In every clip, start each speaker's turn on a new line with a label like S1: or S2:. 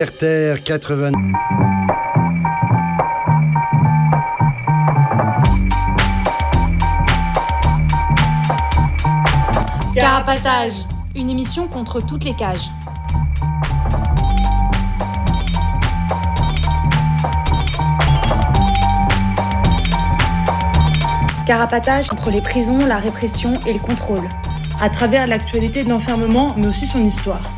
S1: RTR 80.
S2: Carapatage, une émission contre toutes les cages. Carapatage contre les prisons, la répression et le contrôle.
S3: À travers l'actualité de l'enfermement, mais aussi son histoire.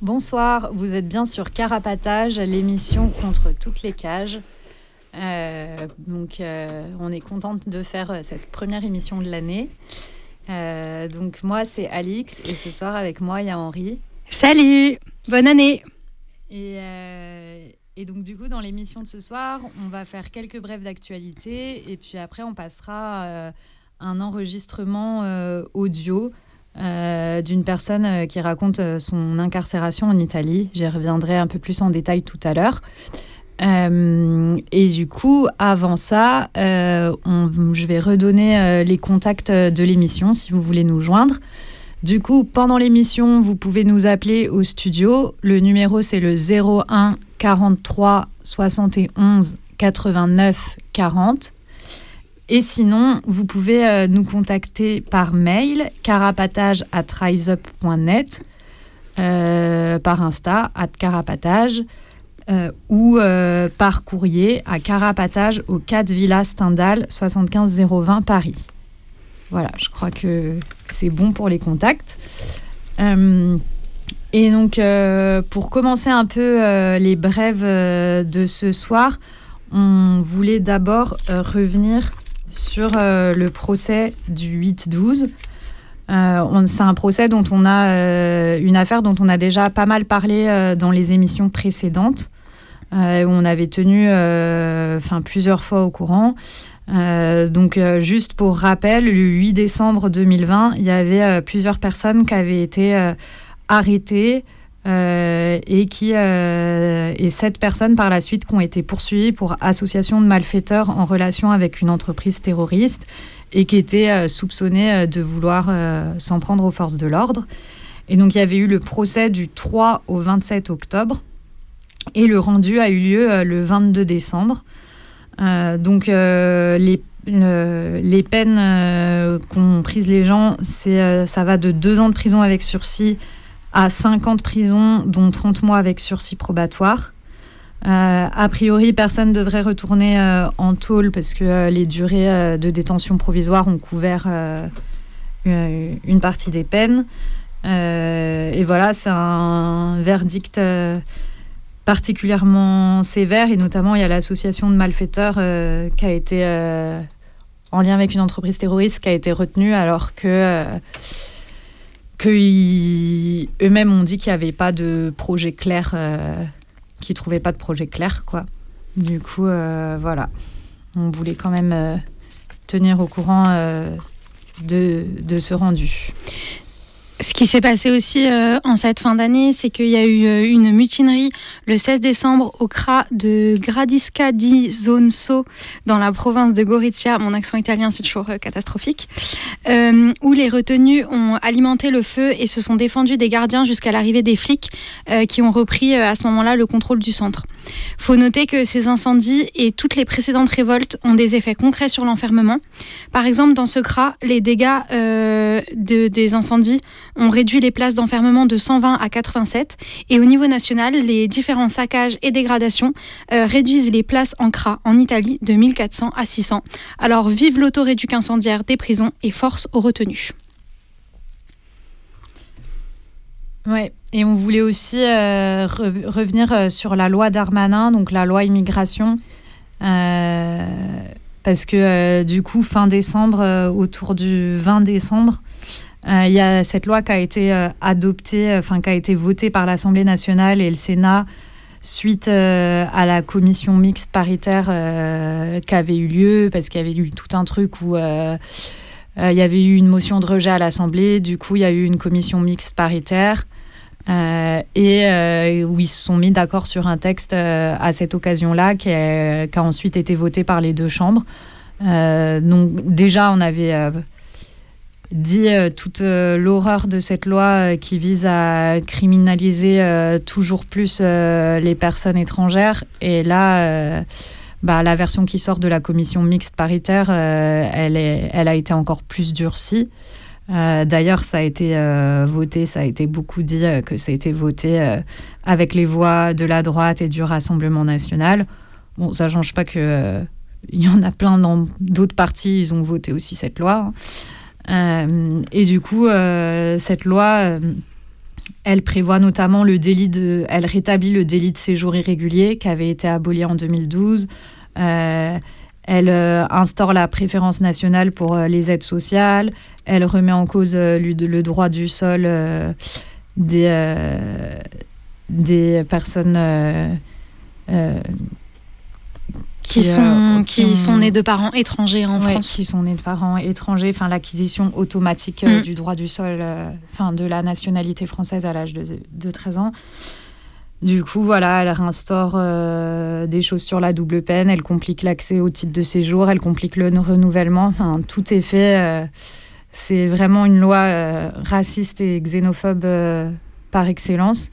S4: Bonsoir, vous êtes bien sur Carapatage, l'émission contre toutes les cages. Euh, donc, euh, on est contente de faire euh, cette première émission de l'année. Euh, donc, moi, c'est Alix et ce soir, avec moi, il y a Henri.
S5: Salut, bonne année.
S4: Et, et donc, du coup, dans l'émission de ce soir, on va faire quelques brèves d'actualité et puis après, on passera un enregistrement audio euh, d'une personne euh, qui raconte euh, son incarcération en Italie. J'y reviendrai un peu plus en détail tout à l'heure. Et du coup, avant ça, je vais redonner les contacts de l'émission si vous voulez nous joindre. Du coup, pendant l'émission, vous pouvez nous appeler au studio. Le numéro, c'est le 01 43 71 89 40. Et sinon, vous pouvez euh, nous contacter par mail, carapatage at riseup.net, euh, par Insta, at carapatage, euh, ou par courrier à carapatage au 4 Villa Stendhal 75 020 Paris. Voilà, je crois que c'est bon pour les contacts. Et donc, pour commencer un peu les brèves de ce soir, on voulait d'abord revenir sur euh, le procès du 8-12. Euh, c'est un procès dont on a euh, une affaire dont on a déjà pas mal parlé dans les émissions précédentes. Où on avait tenu enfin, plusieurs fois au courant. Donc, juste pour rappel, le 8 décembre 2020, il y avait plusieurs personnes qui avaient été arrêtées euh, et qui euh, et sept personnes par la suite qui ont été poursuivies pour association de malfaiteurs en relation avec une entreprise terroriste et qui étaient euh, soupçonnées euh, de vouloir euh, s'en prendre aux forces de l'ordre. Et donc, il y avait eu le procès du 3 au 27 octobre. Et le rendu a eu lieu le 22 décembre. Donc, les, le- les peines qu'ont prises les gens, c'est, ça va de deux ans de prison avec sursis à 5 ans dont 30 mois avec sursis probatoire. Euh, a priori, personne ne devrait retourner euh, en tôle parce que euh, les durées de détention provisoire ont couvert une partie des peines. Et voilà, c'est un verdict particulièrement sévère et notamment il y a l'association de malfaiteurs qui a été en lien avec une entreprise terroriste qui a été retenue alors que, euh, que ils- eux-mêmes ont dit qu'il n'y avait pas de projet clair, euh, qu'ils ne trouvaient pas de projet clair. Quoi. Du coup, euh, voilà, on voulait quand même euh, tenir au courant de ce rendu.
S5: Ce qui s'est passé aussi euh, en cette fin d'année, c'est qu'il y a eu euh, une mutinerie le 16 décembre au CRA de Gradisca di Zonso dans la province de Gorizia. Mon accent italien, c'est toujours euh, catastrophique. Euh, où les retenus ont alimenté le feu et se sont défendus des gardiens jusqu'à l'arrivée des flics euh, qui ont repris euh, à ce moment-là le contrôle du centre. Faut noter que ces incendies et toutes les précédentes révoltes ont des effets concrets sur l'enfermement. Par exemple, dans ce CRA, les dégâts de- des incendies ont réduit les places d'enfermement de 120 à 87. Et au niveau national, les différents saccages et dégradations euh, réduisent les places en CRA en Italie de 1400 à 600. Alors vive l'autoréduc incendiaire des prisons et force aux retenus.
S4: Ouais, et on voulait aussi euh, re- revenir euh, sur la loi Darmanin, donc la loi immigration, parce que du coup, fin décembre, autour du 20 décembre, Il y a cette loi qui a été adoptée, enfin qui a été votée par l'Assemblée nationale et le Sénat suite à la commission mixte paritaire qui avait eu lieu, parce qu'il y avait eu tout un truc où il y avait eu une motion de rejet à l'Assemblée, du coup il y a eu une commission mixte paritaire. Euh, et euh, où ils se sont mis d'accord sur un texte euh, à cette occasion-là qui, a ensuite été voté par les deux chambres. donc déjà, on avait dit toute l'horreur de cette loi qui vise à criminaliser toujours plus les personnes étrangères. Et là, bah, la version qui sort de la commission mixte paritaire, elle, est, elle a été encore plus durcie. Euh, d'ailleurs, ça a été euh, voté, ça a été beaucoup dit euh, que ça a été voté avec les voix de la droite et du Rassemblement national. Bon, ça ne change pas que il y en a plein dans d'autres partis, ils ont voté aussi cette loi. Hein. Et du coup, cette loi, elle prévoit notamment le délit de, elle rétablit le délit de séjour irrégulier qui avait été aboli en 2012. Elle euh, instaure la préférence nationale pour euh, les aides sociales. Elle remet en cause euh, le, droit du sol des, des personnes
S5: qui, sont, qui, sont nées de parents étrangers en France.
S4: Qui sont nés de parents étrangers, enfin l'acquisition automatique mm. du droit du sol, enfin de la nationalité française à l'âge de, de, 13 ans. Du coup, voilà, elle réinstaure euh, des choses sur la double peine, elle complique l'accès au titre de séjour, elle complique le renouvellement. Enfin, tout est fait. Euh, c'est vraiment une loi euh, raciste et xénophobe par excellence.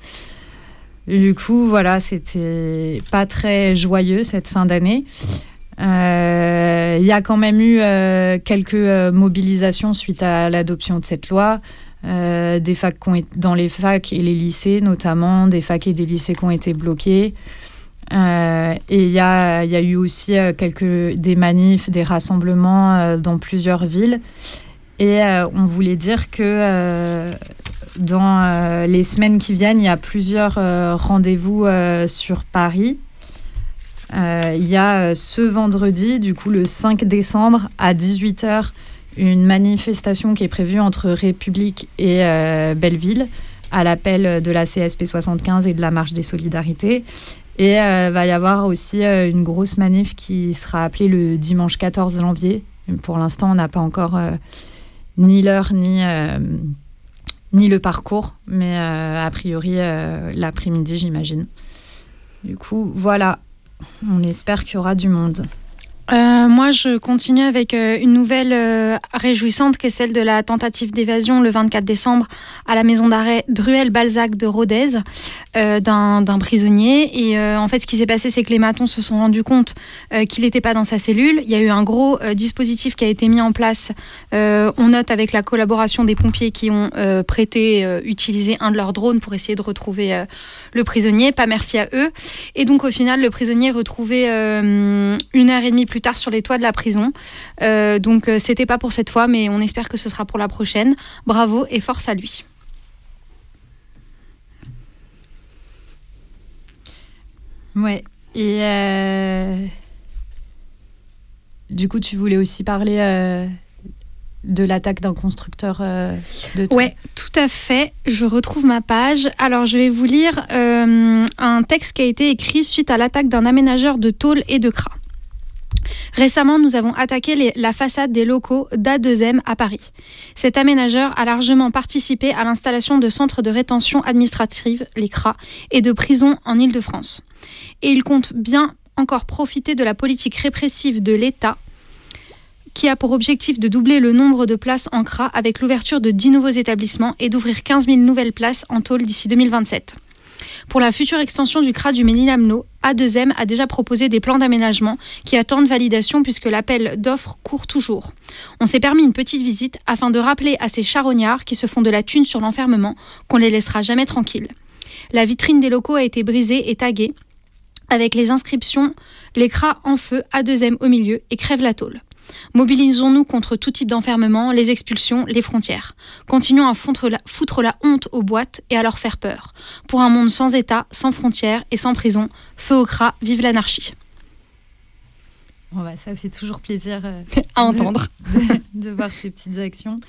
S4: Du coup, voilà, c'était pas très joyeux cette fin d'année. Il y a quand même eu quelques mobilisations suite à l'adoption de cette loi. Euh, des facs dans les facs et les lycées notamment, des facs et des lycées qui ont été bloqués. Euh, et il y a, eu aussi euh, quelques, des manifs, des rassemblements dans plusieurs villes. Et on voulait dire que dans les semaines qui viennent, il y a plusieurs rendez-vous sur Paris. Il y a ce vendredi, du coup le 5 décembre à 18h, une manifestation qui est prévue entre République et euh, Belleville à l'appel de la CSP 75 et de la Marche des Solidarités. Et il euh, va y avoir aussi euh, une grosse manif qui sera appelée le dimanche 14 janvier. Pour l'instant, on n'a pas encore ni l'heure ni, ni le parcours, mais a priori l'après-midi, j'imagine. Du coup, voilà, on espère qu'il y aura du monde.
S5: Euh, moi, je continue avec euh, une nouvelle euh, réjouissante qui est celle de la tentative d'évasion le 24 décembre à la maison d'arrêt Druel-Balzac de Rodez d'un prisonnier. Et en fait, ce qui s'est passé, c'est que les matons se sont rendus compte qu'il n'était pas dans sa cellule. Il y a eu un gros dispositif qui a été mis en place. on note avec la collaboration des pompiers qui ont prêté, utilisé un de leurs drones pour essayer de retrouver le prisonnier. Pas merci à eux. Et donc, au final, le prisonnier est retrouvé une heure et demie plus plus tard sur les toits de la prison. Euh, donc euh, c'était pas pour cette fois, mais on espère que ce sera pour la prochaine. Bravo et force à lui.
S4: Ouais. Et euh, du coup, tu voulais aussi parler de l'attaque d'un constructeur de
S5: Ouais, tout à fait. Je retrouve ma page. Alors, je vais vous lire un texte qui a été écrit suite à l'attaque d'un aménageur de tôle et de cras. Récemment, nous avons attaqué la façade des locaux d'A2M à Paris. Cet aménageur a largement participé à l'installation de centres de rétention administrative, les CRA, et de prisons en Île-de-France. Et il compte bien encore profiter de la politique répressive de l'État qui a pour objectif de doubler le nombre de places en CRA avec l'ouverture de 10 nouveaux établissements et d'ouvrir 15 000 nouvelles places en tôle d'ici 2027. Pour la future extension du CRA du Ménil-Amelot, A2M a déjà proposé des plans d'aménagement qui attendent validation puisque l'appel d'offres court toujours. On s'est permis une petite visite afin de rappeler à ces charognards qui se font de la thune sur l'enfermement qu'on les laissera jamais tranquilles. La vitrine des locaux a été brisée et taguée avec les inscriptions Les CRA en feu, A2M au milieu et crève la tôle. Mobilisons-nous contre tout type d'enfermement, les expulsions, les frontières. Continuons à foutre la, foutre la, honte aux boîtes et à leur faire peur. Pour un monde sans État, sans frontières et sans prison, feu au cras, vive l'anarchie.
S4: bah, ça fait toujours plaisir
S5: à entendre
S4: de, voir ces petites actions.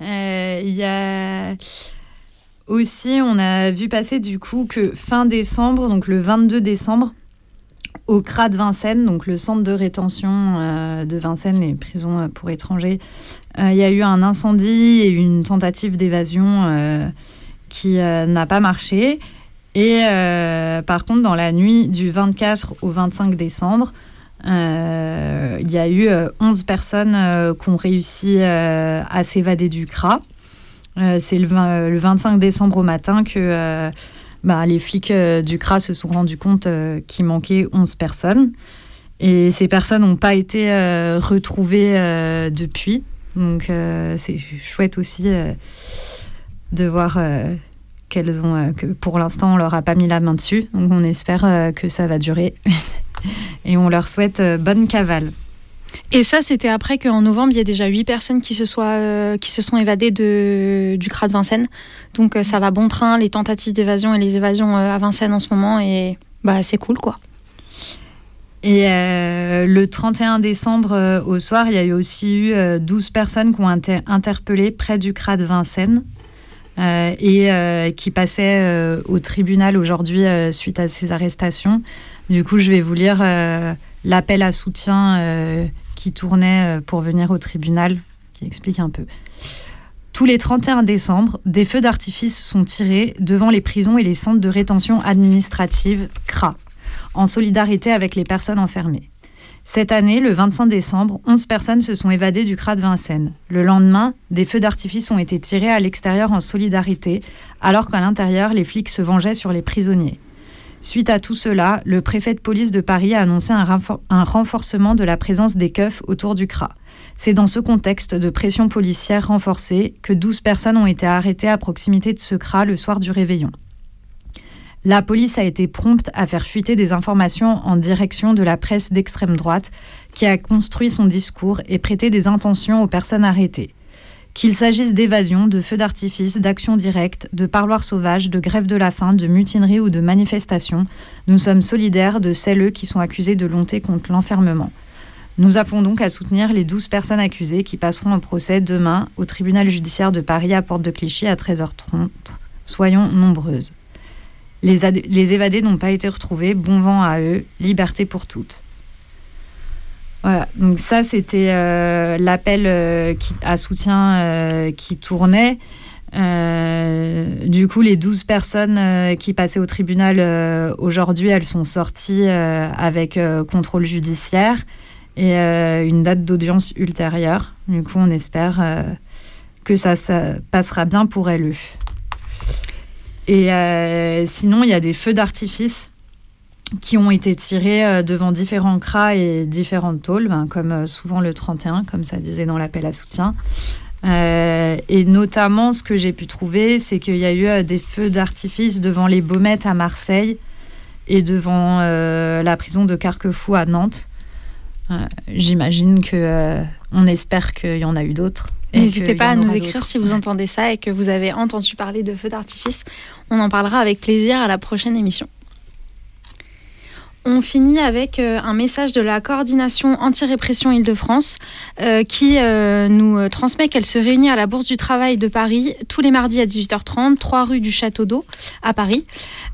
S4: Il y a aussi, on a vu passer du coup que fin décembre, donc le 22 décembre, au CRA de Vincennes, donc le centre de rétention euh, de Vincennes et prison euh, pour étrangers, euh, il y a eu un incendie et une tentative d'évasion qui n'a pas marché. Et par contre, dans la nuit du 24 au 25 décembre, il y a eu 11 personnes qui ont réussi à s'évader du CRA. C'est le, le, 25 décembre au matin que bah, les flics euh, du CRA se sont rendus compte euh, qu'il manquait 11 personnes. Et ces personnes n'ont pas été euh, retrouvées depuis. Donc c'est chouette aussi de voir qu'elles ont, que pour l'instant on leur a pas mis la main dessus. Donc on espère que ça va durer. Et on leur souhaite bonne cavale.
S5: Et ça, c'était après qu'en novembre, il y a déjà huit personnes qui se, soient, euh, qui se sont évadées du CRA de Vincennes. Donc euh, ça va bon train, les tentatives d'évasion et les évasions euh, à Vincennes en ce moment. Et bah, c'est cool, quoi.
S4: Et le 31 décembre au soir, il y a eu aussi eu 12 personnes qui ont été interpellées près du CRA de Vincennes et qui passaient au tribunal aujourd'hui suite à ces arrestations. Du coup, je vais vous lire l'appel à soutien qui tournait euh, pour venir au tribunal, qui explique un peu. Tous les 31 décembre, des feux d'artifice sont tirés devant les prisons et les centres de rétention administrative CRA, en solidarité avec les personnes enfermées. Cette année, le 25 décembre, 11 personnes se sont évadées du CRA de Vincennes. Le lendemain, des feux d'artifice ont été tirés à l'extérieur en solidarité, alors qu'à l'intérieur, les flics se vengeaient sur les prisonniers. Suite à tout cela, le préfet de police de Paris a annoncé un, renforcement de la présence des keufs autour du CRA. C'est dans ce contexte de pression policière renforcée que 12 personnes ont été arrêtées à proximité de ce CRA le soir du réveillon. La police a été prompte à faire fuiter des informations en direction de la presse d'extrême droite qui a construit son discours et prêté des intentions aux personnes arrêtées. Qu'il s'agisse d'évasion, de feux d'artifice, d'actions directes, de parloirs sauvages, de grève de la faim, de mutinerie ou de manifestations, nous sommes solidaires de celles qui sont accusées de lonter contre l'enfermement. Nous appelons donc à soutenir les 12 personnes accusées qui passeront en procès demain au tribunal judiciaire de Paris à Porte de Clichy à 13h30. Soyons nombreuses. Les évadés n'ont pas été retrouvés, bon vent à eux, liberté pour toutes. Voilà, donc ça c'était euh, l'appel euh, à soutien euh, qui tournait. du coup, les 12 personnes qui passaient au tribunal aujourd'hui, elles sont sorties avec contrôle judiciaire et une date d'audience ultérieure. Du coup, on espère que ça, passera bien pour elles. Et sinon, il y a des feux d'artifice qui ont été tirés euh, devant différents cras et différentes tôles, ben, comme euh, souvent le 31, comme ça disait dans l'appel à soutien. Euh, et notamment, ce que j'ai pu trouver, c'est qu'il y a eu des feux d'artifice devant les Baumettes à Marseille et devant la prison de Carquefou à Nantes. J'imagine que on espère qu'il y en a eu d'autres.
S5: N'hésitez pas à nous écrire si vous entendez ça et que vous avez entendu parler de feux d'artifice. On en parlera avec plaisir à la prochaine émission. On finit avec euh, un message de la coordination anti-répression Île-de-France euh, qui euh, nous transmet qu'elle se réunit à la Bourse du Travail de Paris tous les mardis à 18h30, 3 rue du Château d'Eau à Paris.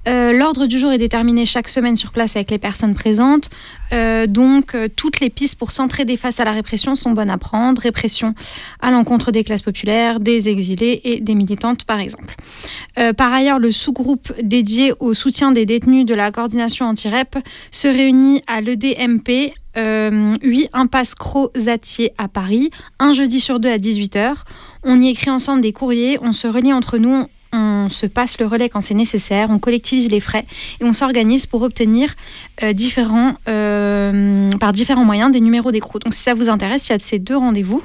S5: L'ordre du jour est déterminé chaque semaine sur place avec les personnes présentes. Donc, toutes les pistes pour s'entraider face à la répression sont bonnes à prendre. Répression à l'encontre des classes populaires, des exilés et des militantes, par exemple. par ailleurs, le sous-groupe dédié au soutien des détenus de la coordination anti-REP se réunit à l'EDMP, euh, 8 Impasse Crozatier à Paris, un jeudi sur deux à 18h. On y écrit ensemble des courriers, on se relie entre nous, on se passe le relais quand c'est nécessaire, on collectivise les frais et on s'organise pour obtenir euh, différents, euh, par différents moyens des numéros d'écrou. Donc si ça vous intéresse, il y a ces deux rendez-vous.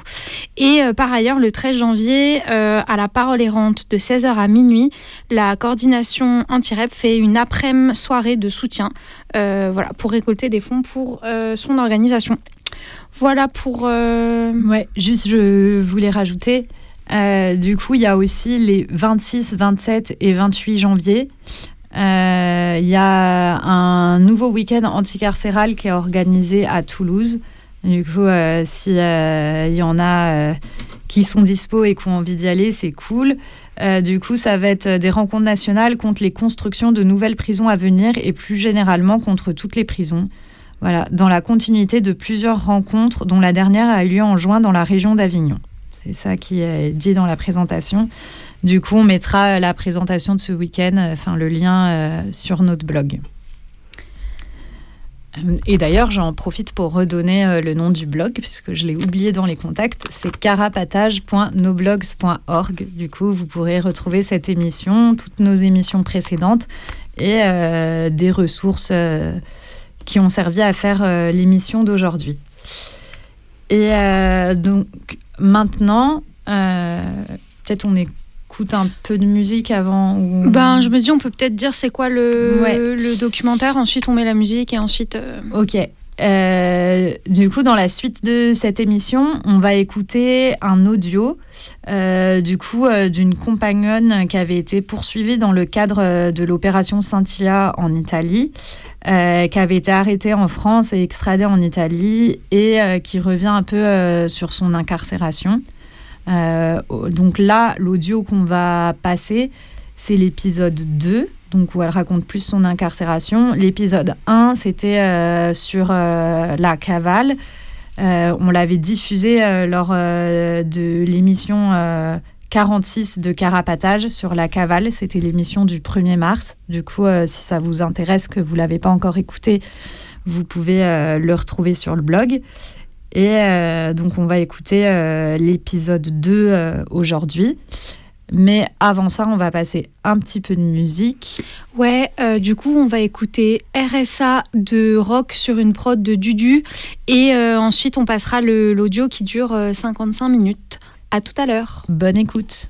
S5: Et euh, par ailleurs, le 13 janvier, à la parole errante de 16h à minuit, la coordination anti-REP fait une après-midi soirée de soutien voilà, pour récolter des fonds pour son organisation. Voilà pour...
S4: Ouais, juste je voulais rajouter... Euh, du coup, il y a aussi les 26, 27 et 28 janvier. Euh, il y a un nouveau week-end anticarcéral qui est organisé à Toulouse Du coup, s'il y en a qui sont dispo et qui ont envie d'y aller, c'est cool. du coup, ça va être des rencontres nationales contre les constructions de nouvelles prisons à venir et plus généralement contre toutes les prisons. Voilà, dans la continuité de plusieurs rencontres, dont la dernière a eu lieu en juin dans la région d'Avignon. C'est ça qui est dit dans la présentation. Du coup, on mettra la présentation de ce week-end, enfin le lien euh, sur notre blog. Euh, et d'ailleurs, j'en profite pour redonner euh, le nom du blog, puisque je l'ai oublié dans les contacts. C'est carapatage.noblogs.org. Du coup, vous pourrez retrouver cette émission, toutes nos émissions précédentes et des ressources qui ont servi à faire l'émission d'aujourd'hui. Et donc, maintenant, peut-être on écoute un peu de musique avant ou...
S5: Ben, je me dis, on peut peut-être dire c'est quoi le, le, documentaire, ensuite on met la musique et ensuite... Euh,
S4: ok. Euh, du coup, dans la suite de cette émission, on va écouter un audio euh, du coup d'une compagnonne qui avait été poursuivie dans le cadre de l'opération Scintilla en Italie, qui avait été arrêtée en France et extradée en Italie et qui revient un peu sur son incarcération. Euh, donc là, l'audio qu'on va passer, c'est l'épisode 2, donc où elle raconte plus son incarcération. L'épisode 1, c'était euh, sur euh, la cavale. on l'avait diffusé lors de l'émission 46 de Carapatage sur la cavale. C'était l'émission du 1er mars. Du coup, si ça vous intéresse, que vous ne l'avez pas encore écouté, vous pouvez le retrouver sur le blog. Et euh, donc, on va écouter euh, l'épisode 2 euh, aujourd'hui. Mais avant ça, on va passer un petit peu de musique.
S5: Ouais, du coup, on va écouter RSA de rock sur une prod de Dudu. Et ensuite, on passera l'audio qui dure 55 minutes. À tout à l'heure.
S4: Bonne écoute.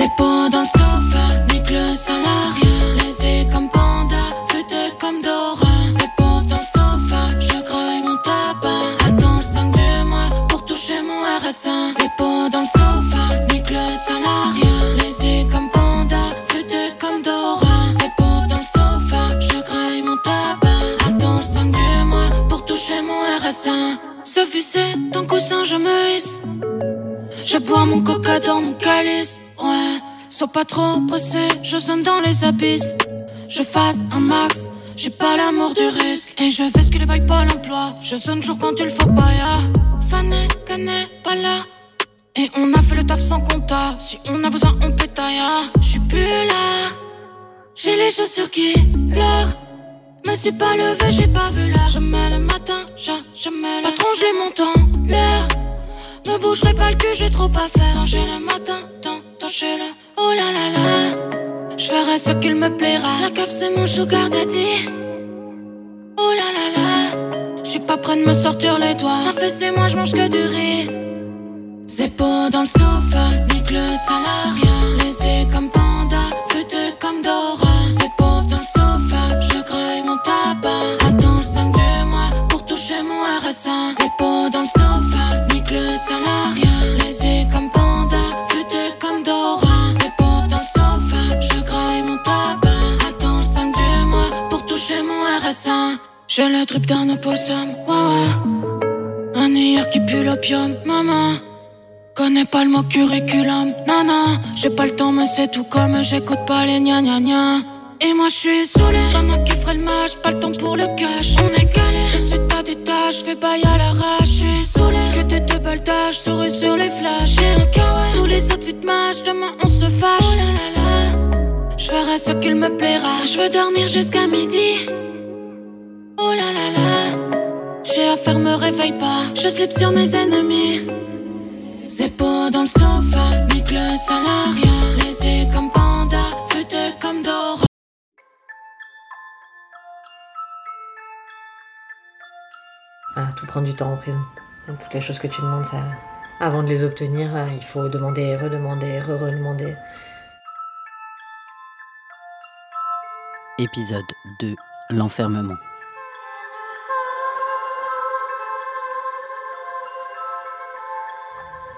S1: C'est pas dans le sofa, nique le salarié. Laissé comme panda, futé comme Dora. C'est pas dans le sofa, je graille mon tabac. Attends le 5 du mois pour toucher mon RSA. C'est pas dans le sofa, nique le salarié. Laissé comme panda, futé comme Dora. C'est pas dans le sofa, je graille mon tabac. Attends le 5 du mois pour toucher mon RSA. Sophie, c'est ton coussin, je me hisse. Je bois mon coca dans mon calice. Ouais, sois pas trop pressé, je sonne dans les abysses. Je fasse un max, j'ai pas l'amour du risque. Et je fais ce que les bails pas l'emploi. Je sonne toujours quand il faut pas, ya. Fané, cané, pas là. Et on a fait le taf sans compta. Si on a besoin, on pétaille, Je suis plus là. J'ai les chaussures qui pleurent. Me suis pas levé, j'ai pas vu. Je mets le matin, je, je mets le patron, j'ai mon temps, l'heure. Ne bougerai pas le cul, j'ai trop à faire. J'ai le matin, tant Oh là là là, je ferai ce qu'il me plaira. La cave, c'est mon sugar daddy. Oh là là là, je suis pas prêt de me sortir les doigts. Ça fait c'est moi, je mange que du riz. C'est pas dans le sofa, nique le salariat. Les comme J'ai le drip d'un opossum, ouais. Un hier qui pue l'opium, maman. Connais pas le mot curriculum, non non. J'ai pas le temps, mais c'est tout comme j'écoute pas les gna gna gna. Et moi je suis saoulé, maman qui ferait le match, pas le temps pour le cash. On est calé, le pas des tâches, fais bail à l'arrache. Je suis saoulé, que des double dash, souris sur les flashs. J'ai un kawaii, tous les autres vite match, demain on se fâche. Oh là là là, je ferai ce qu'il me plaira. Je veux dormir jusqu'à midi. Oh là là là, j'ai à faire, me réveille pas. Je slip sur mes ennemis. C'est pas dans le sofa, nique le salariat. Les comme panda, feuille comme Dora.
S6: Ah, tout prend du temps en prison. Toutes les choses que tu demandes, ça. Avant de les obtenir, euh, il faut demander, redemander, re-redemander.
S7: Épisode 2 L'enfermement.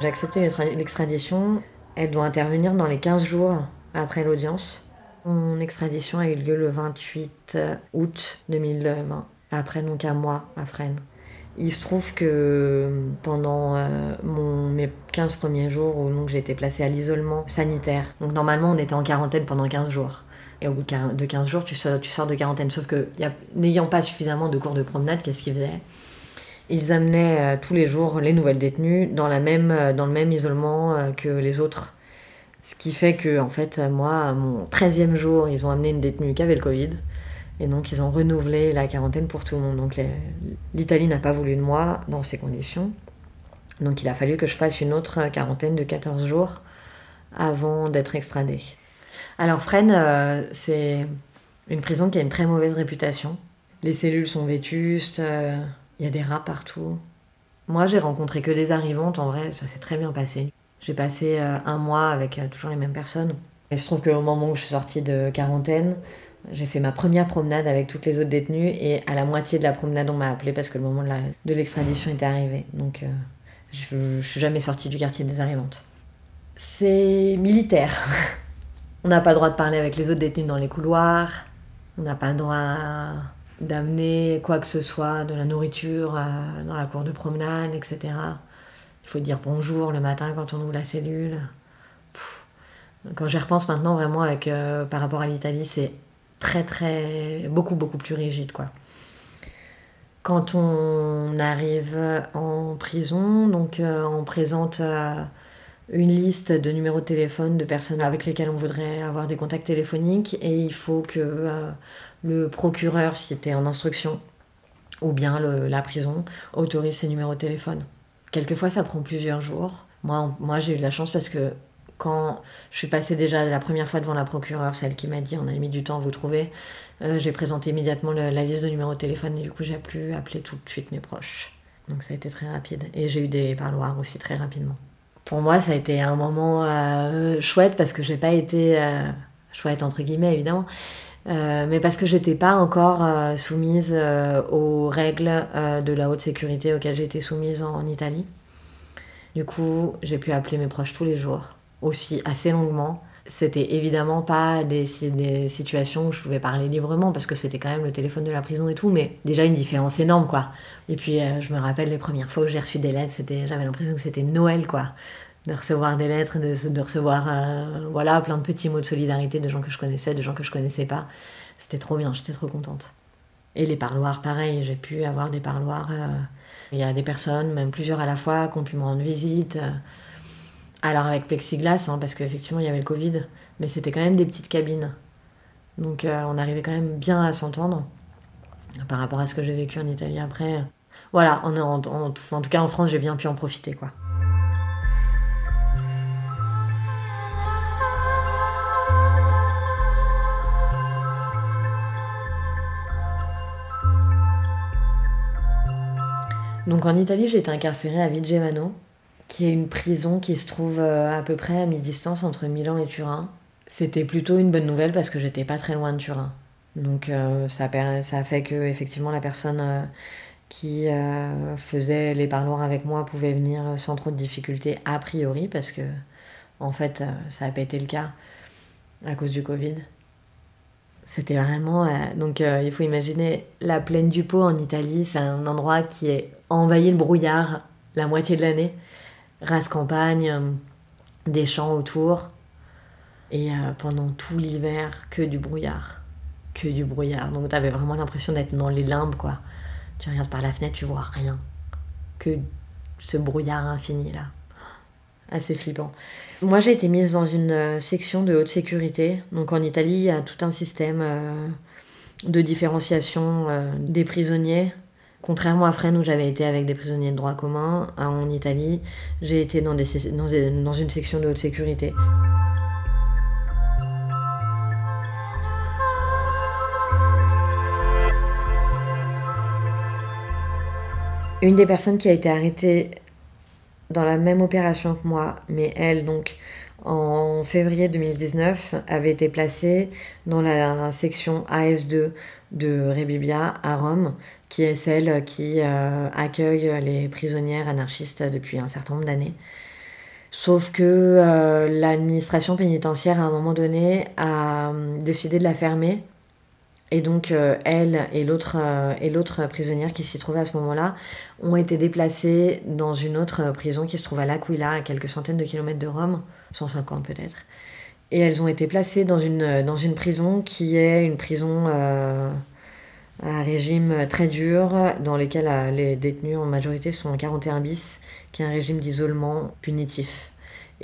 S6: J'ai accepté l'extradition. Elle doit intervenir dans les 15 jours après l'audience. Mon extradition a eu lieu le 28 août 2020, après donc un mois à Fresnes. Il se trouve que pendant euh, mes 15 premiers jours où j'ai été placée à l'isolement sanitaire, donc normalement on était en quarantaine pendant 15 jours. Et au bout de 15 jours, tu sors, tu sors de quarantaine. Sauf que n'ayant pas suffisamment de cours de promenade, qu'est-ce qu'ils faisaient Ils amenaient euh, tous les jours les nouvelles détenues dans, euh, le même isolement que les autres. Ce qui fait que, en fait, moi, mon 13e jour, ils ont amené une détenue qui avait le Covid. Et donc, ils ont renouvelé la quarantaine pour tout le monde. Donc, l'Italie n'a pas voulu de moi dans ces conditions. Donc, il a fallu que je fasse une autre quarantaine de 14 jours avant d'être extradée. Alors, Fresnes, euh, c'est une prison qui a une très mauvaise réputation. Les cellules sont vétustes, euh, il y a des rats partout. Moi, j'ai rencontré que des arrivantes, en vrai, ça s'est très bien passé. J'ai passé euh, un mois avec toujours les mêmes personnes. Il se trouve qu'au moment où je suis sortie de quarantaine, j'ai fait ma première promenade avec toutes les autres détenues et à la moitié de la promenade, on m'a appelé parce que le moment de l'extradition était arrivé. Donc, euh, je, ne suis jamais sortie du quartier des arrivantes. C'est militaire. on n'a pas le droit de parler avec les autres détenus dans les couloirs. On n'a pas le droit d'amener quoi que ce soit, de la nourriture euh, dans la cour de promenade, etc. Il faut dire bonjour le matin quand on ouvre la cellule. Quand j'y repense maintenant, vraiment, avec, euh, par rapport à l'Italie, c'est très très beaucoup beaucoup plus rigide quoi. Quand on arrive en prison, donc euh, on présente une liste de numéros de téléphone de personnes avec lesquelles on voudrait avoir des contacts téléphoniques et il faut que le procureur, si était en instruction, ou bien la prison, autorise ces numéros de téléphone. Quelquefois ça prend plusieurs jours. Moi, moi j'ai eu de la chance parce que quand je suis passée déjà la première fois devant la procureure, celle qui m'a dit on a mis du temps à vous trouver, euh, j'ai présenté immédiatement la liste de numéros de téléphone et du coup j'ai pu appeler tout de suite mes proches. Donc ça a été très rapide. Et j'ai eu des parloirs aussi très rapidement. Pour moi, ça a été un moment euh, chouette parce que j'ai pas été euh, chouette entre guillemets évidemment, mais parce que j'étais pas encore soumise aux règles de la haute sécurité auxquelles été soumise en Italie. Du coup, j'ai pu appeler mes proches tous les jours aussi assez longuement. C'était évidemment pas des, des, situations où je pouvais parler librement parce que c'était quand même le téléphone de la prison et tout, mais déjà une différence énorme quoi. Et puis euh, je me rappelle les premières fois où j'ai reçu des lettres, j'avais l'impression que c'était Noël quoi. De recevoir des lettres, de, recevoir euh, voilà, plein de petits mots de solidarité de gens que je connaissais, de gens que je connaissais pas. C'était trop bien, j'étais trop contente. Et les parloirs, pareil, j'ai pu avoir des parloirs. Euh, il y a des personnes, même plusieurs à la fois, qui ont pu me rendre visite. Alors avec plexiglas, hein, parce qu'effectivement il y avait le Covid, mais c'était quand même des petites cabines. Donc euh, on arrivait quand même bien à s'entendre par rapport à ce que j'ai vécu en Italie après. Voilà, en, en, tout cas en France j'ai bien pu en profiter quoi. Donc en Italie j'ai été incarcérée à Vigevano qui est une prison qui se trouve euh, à peu près à mi-distance entre Milan et Turin. C'était plutôt une bonne nouvelle parce que j'étais pas très loin de Turin. Donc euh, ça, a fait que effectivement la personne euh, qui faisait les parloirs avec moi pouvait venir sans trop de difficultés a priori parce que en fait ça n'a pas été le cas à cause du Covid. C'était vraiment donc il faut imaginer la plaine du Pô en Italie, c'est un endroit qui est envahi de brouillard la moitié de l'année race campagne, euh, des champs autour. Et euh, pendant tout l'hiver, que du brouillard. Que du brouillard. Donc tu avais vraiment l'impression d'être dans les limbes, quoi. Tu regardes par la fenêtre, tu vois rien. Que ce brouillard infini, là. Assez flippant. Moi, j'ai été mise dans une euh, section de haute sécurité. Donc en Italie, il y a tout un système de différenciation des prisonniers Contrairement à Fresnes où j'avais été avec des prisonniers de droit commun, en Italie, j'ai été dans, une section de haute sécurité. Une des personnes qui a été arrêtée dans la même opération que moi, mais elle, donc, en février 2019, avait été placée dans la section AS2 de Rebibia à Rome, qui est celle qui euh, accueille les prisonnières anarchistes depuis un certain nombre d'années. Sauf que euh, l'administration pénitentiaire, à un moment donné, a euh, décidé de la fermer. Et donc, euh, elle et l'autre et l'autre prisonnière qui s'y trouvait à ce moment-là ont été déplacées dans une autre prison qui se trouve à L'Aquila, à quelques centaines de kilomètres de Rome, 150 peut-être. Et elles ont été placées dans une, dans une prison qui est une prison à régime très dur, dans lequel les détenus en majorité sont en 41 bis, qui est un régime d'isolement punitif.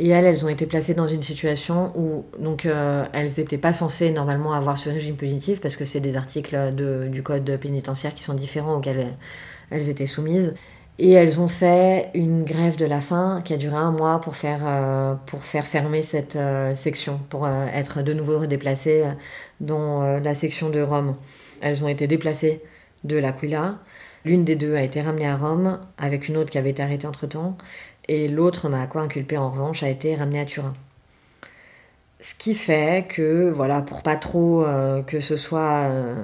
S6: Et elles, elles ont été placées dans une situation où donc euh, elles n'étaient pas censées normalement avoir ce régime punitif parce que c'est des articles de, du code pénitentiaire qui sont différents auxquels elles, étaient soumises. Et elles ont fait une grève de la faim qui a duré un mois pour faire, euh, pour faire fermer cette euh, section, pour être de nouveau redéplacées dans la section de Rome. Elles ont été déplacées de l'Aquila. L'une des deux a été ramenée à Rome avec une autre qui avait été arrêtée entre-temps. Et l'autre, m'a quoi inculpé en revanche, a été ramenée à Turin. Ce qui fait que, voilà, pour pas trop euh, que ce soit euh,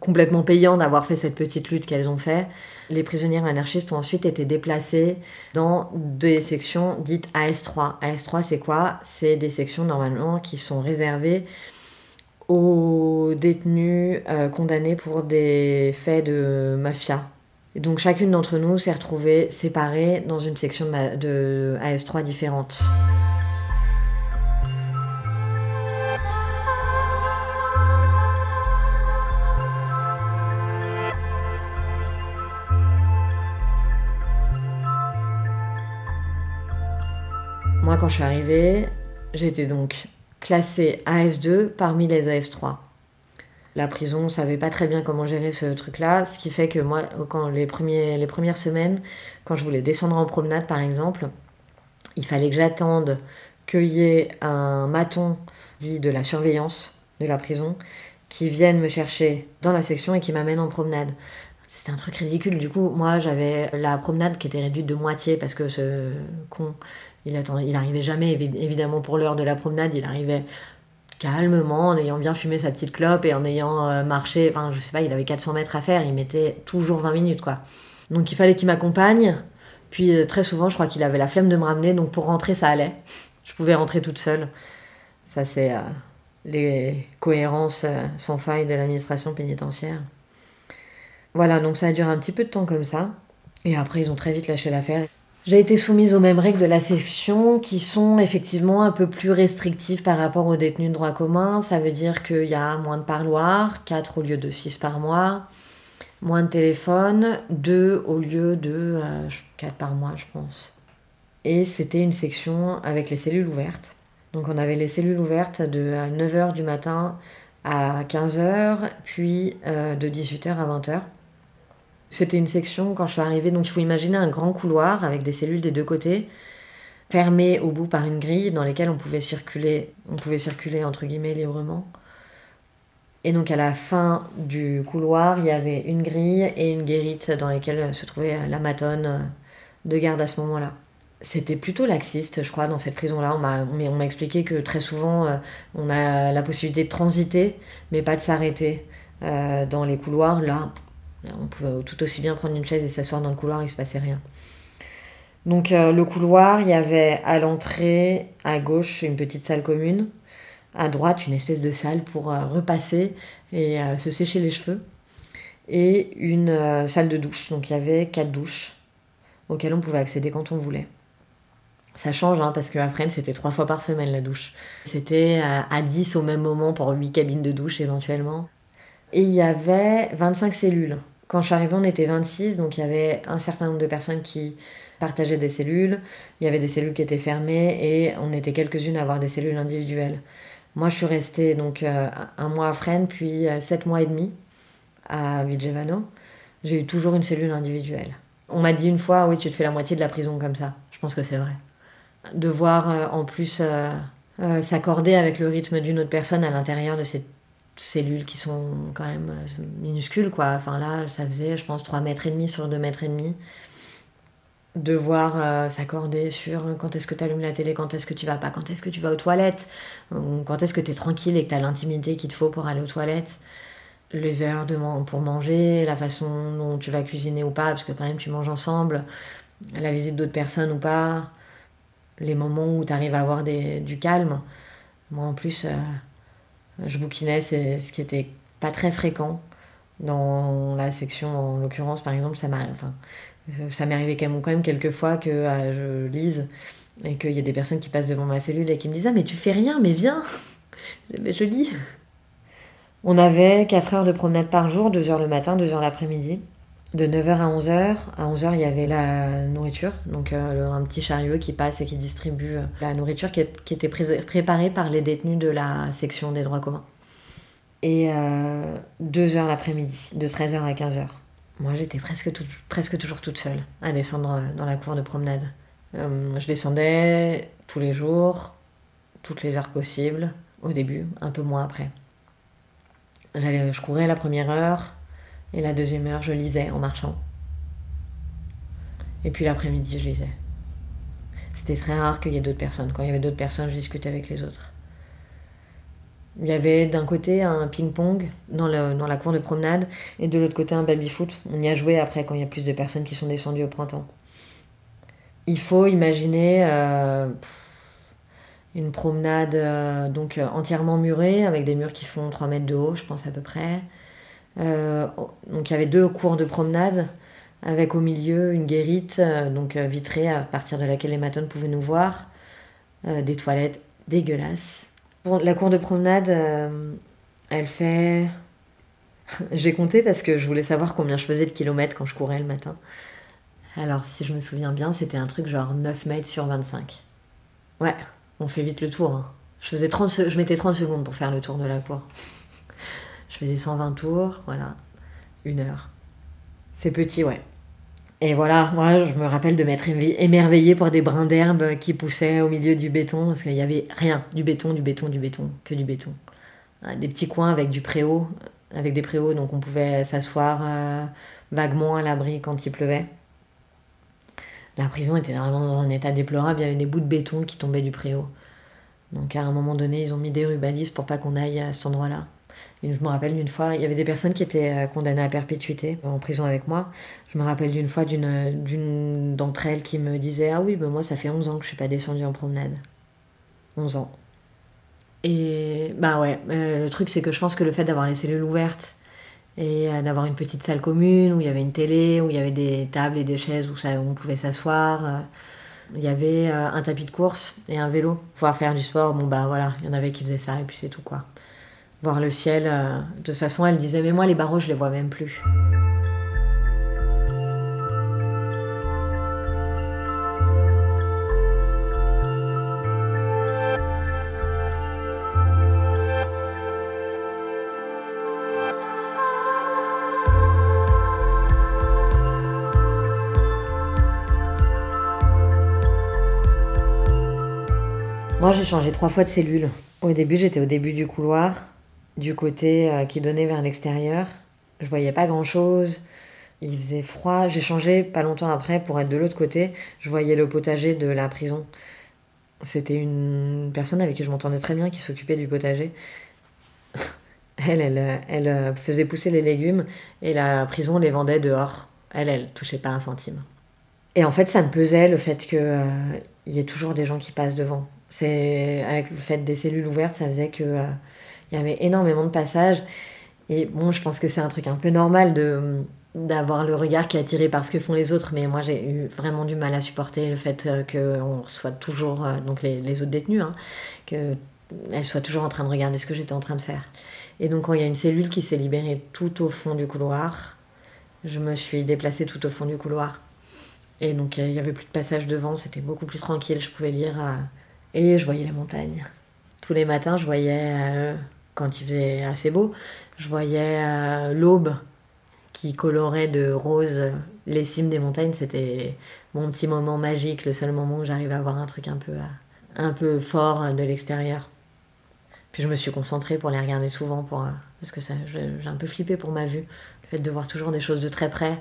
S6: complètement payant d'avoir fait cette petite lutte qu'elles ont fait, les prisonnières anarchistes ont ensuite été déplacées dans des sections dites AS3. AS3, c'est quoi? C'est des sections normalement qui sont réservées aux détenus euh, condamnés pour des faits de mafia. Donc chacune d'entre nous s'est retrouvée séparée dans une section de, de AS3 différente. Moi, quand je suis arrivée, j'étais donc classé AS2 parmi les AS3. La prison ne savait pas très bien comment gérer ce truc-là, ce qui fait que moi, quand les, premiers, les premières semaines, quand je voulais descendre en promenade par exemple, il fallait que j'attende qu'il y ait un maton dit de la surveillance de la prison qui vienne me chercher dans la section et qui m'amène en promenade. C'était un truc ridicule. Du coup, moi, j'avais la promenade qui était réduite de moitié parce que ce con il, attendait, il arrivait jamais, évidemment, pour l'heure de la promenade, il arrivait calmement, en ayant bien fumé sa petite clope et en ayant euh, marché, enfin, je sais pas, il avait 400 mètres à faire, il mettait toujours 20 minutes, quoi. Donc il fallait qu'il m'accompagne, puis euh, très souvent, je crois qu'il avait la flemme de me ramener, donc pour rentrer, ça allait. Je pouvais rentrer toute seule. Ça, c'est euh, les cohérences sans faille de l'administration pénitentiaire. Voilà, donc ça a duré un petit peu de temps comme ça. Et après, ils ont très vite lâché l'affaire. J'ai été soumise aux mêmes règles de la section qui sont effectivement un peu plus restrictives par rapport aux détenus de droit commun. Ça veut dire qu'il y a moins de parloirs, 4 au lieu de 6 par mois, moins de téléphones, 2 au lieu de 4 euh, par mois, je pense. Et c'était une section avec les cellules ouvertes. Donc on avait les cellules ouvertes de 9h du matin à 15h, puis euh, de 18h à 20h. C'était une section quand je suis arrivée, donc il faut imaginer un grand couloir avec des cellules des deux côtés, fermé au bout par une grille dans lesquelles on pouvait circuler, on pouvait circuler entre guillemets librement. Et donc à la fin du couloir, il y avait une grille et une guérite dans lesquelles se trouvait la matone de garde à ce moment-là. C'était plutôt laxiste, je crois, dans cette prison-là. On m'a expliqué que très souvent, euh, on a la possibilité de transiter, mais pas de s'arrêter euh, dans les couloirs. Là, on pouvait tout aussi bien prendre une chaise et s'asseoir dans le couloir, il se passait rien. Donc euh, le couloir, il y avait à l'entrée, à gauche, une petite salle commune, à droite, une espèce de salle pour euh, repasser et euh, se sécher les cheveux, et une salle de douche. Donc il y avait quatre douches auxquelles on pouvait accéder quand on voulait. Ça change, hein, parce que Fresnes, c'était trois fois par semaine la douche. C'était à 10 au même moment pour huit cabines de douche éventuellement. Et il y avait 25 cellules. Quand je suis arrivée, on était 26, donc il y avait un certain nombre de personnes qui partageaient des cellules. Il y avait des cellules qui étaient fermées et on était quelques-unes à avoir des cellules individuelles. Moi, je suis restée donc euh, un mois à Fresnes, puis euh, sept mois et demi à Vigevano. J'ai eu toujours une cellule individuelle. On m'a dit une fois, oui, tu te fais la moitié de la prison comme ça. Je pense que c'est vrai. De voir euh, en plus s'accorder avec le rythme d'une autre personne à l'intérieur de cette cellules qui sont quand même euh, minuscules, quoi. Enfin là, ça faisait, je pense, 3 mètres et demi sur 2 mètres et demi. Devoir euh, s'accorder sur quand est-ce que tu allumes la télé, quand est-ce que tu vas pas, quand est-ce que tu vas aux toilettes, quand est-ce que tu es tranquille et que tu as l'intimité qu'il te faut pour aller aux toilettes, les heures de pour manger, la façon dont tu vas cuisiner ou pas, parce que quand même tu manges ensemble, la visite d'autres personnes ou pas, les moments où tu arrives à avoir du calme. Moi, en plus, euh, je bouquinais, c'est ce qui était pas très fréquent. Dans la section, en l'occurrence, par exemple, ça m'est arrivé quand même, quelques fois que euh, je lise et qu'il y a des personnes qui passent devant ma cellule et qui me disent Ah, mais tu fais rien, mais viens Mais je lis On avait 4 heures de promenade par jour, 2 heures le matin, 2 heures l'après-midi. De 9h à 11h. À 11h, il y avait la nourriture, donc euh, un petit chariot qui passe et qui distribue euh, la nourriture qui, était préparée par les détenus de la section des droits communs. Et 2h l'après-midi, de 13h à 15h. Moi, j'étais presque, presque toujours toute seule à descendre euh, dans la cour de promenade. Euh, je descendais tous les jours, toutes les heures possibles, au début, un peu moins après. je courais la première heure, et la deuxième heure, je lisais en marchant. Et puis l'après-midi, je lisais. C'était très rare qu'il y ait d'autres personnes. Quand il y avait d'autres personnes, je discutais avec les autres. Il y avait d'un côté un ping-pong dans, la cour de promenade et de l'autre côté un baby-foot. On y a joué après quand il y a plus de personnes qui sont descendues au printemps. Il faut imaginer euh, une promenade euh, donc euh, entièrement murée avec des murs qui font 3 mètres de haut, je pense à peu près. Donc il y avait deux cours de promenade avec au milieu une guérite donc vitrée à partir de laquelle les matones pouvaient nous voir, des toilettes dégueulasses la cour de promenade, euh, elle fait. J'ai compté parce que je voulais savoir combien je faisais de kilomètres quand je courais le matin. Alors, si je me souviens bien, c'était un truc genre 9 mètres sur 25. Ouais, on fait vite le tour. Hein. Je, faisais 30 je mettais 30 secondes pour faire le tour de la cour. Je faisais 120 tours, voilà, une heure. C'est petit, ouais. Et voilà, moi je me rappelle de m'être émerveillée pour des brins d'herbe qui poussaient au milieu du béton, parce qu'il n'y avait rien, du béton, du béton, du béton, que du béton. Euh, des petits coins avec du préau, avec des préaux, donc on pouvait s'asseoir euh, vaguement à l'abri quand il pleuvait. La prison était vraiment dans un état déplorable, il y avait des bouts de béton qui tombaient du préau. Donc à un moment donné, ils ont mis des rubadis pour pas qu'on aille à cet endroit-là je me rappelle d'une fois, il y avait des personnes qui étaient euh, condamnées à perpétuité en prison avec moi. Je me rappelle d'une fois d'une d'entre elles qui me disait Ah oui, ben moi ça fait 11 ans que je suis pas descendue en promenade. 11 ans. Et bah ouais, euh, le truc c'est que je pense que le fait d'avoir les cellules ouvertes et euh, d'avoir une petite salle commune où il y avait une télé, où il y avait des tables et des chaises où, ça, on pouvait s'asseoir. il y avait un tapis de course et un vélo. Pouvoir faire du sport, bon bah voilà, il y en avait qui faisaient ça et puis c'est tout quoi voir le ciel. Euh, de toute façon, elle disait, mais moi, les barreaux, je les vois même plus. Moi, j'ai changé trois fois de cellule. Au début, j'étais au début du couloir du côté euh, qui donnait vers l'extérieur. Je voyais pas grand chose. Il faisait froid. J'ai changé pas longtemps après pour être de l'autre côté. Je voyais le potager de la prison. C'était une personne avec qui je m'entendais très bien qui s'occupait du potager. Elle, elle, elle faisait pousser les légumes et la prison les vendait dehors. Elle, elle touchait pas un centime. Et en fait, ça me pesait le fait qu'il euh, y ait toujours des gens qui passent devant. C'est avec le fait des cellules ouvertes, ça faisait que euh, il y avait énormément de passages. Et bon, je pense que c'est un truc un peu normal de d'avoir le regard qui est attiré par ce que font les autres, mais moi j'ai eu vraiment du mal à supporter le fait euh, qu'on soit toujours, euh, donc les, les autres détenus, hein, qu'elles soient toujours en train de regarder ce que j'étais en train de faire. Et donc quand il y a une cellule qui s'est libérée tout au fond du couloir, je me suis déplacée tout au fond du couloir. Et donc il n'y avait plus de passage devant, c'était beaucoup plus tranquille, je pouvais lire euh, et je voyais la montagne. Tous les matins, je voyais quand il faisait assez beau, je voyais euh, l'aube qui colorait de rose les cimes des montagnes. C'était mon petit moment magique, le seul moment où j'arrivais à voir un truc un peu, euh, un peu fort de l'extérieur. Puis je me suis concentrée pour les regarder souvent, pour, euh, parce que j'ai un peu flippé pour ma vue. Le fait de voir toujours des choses de très près,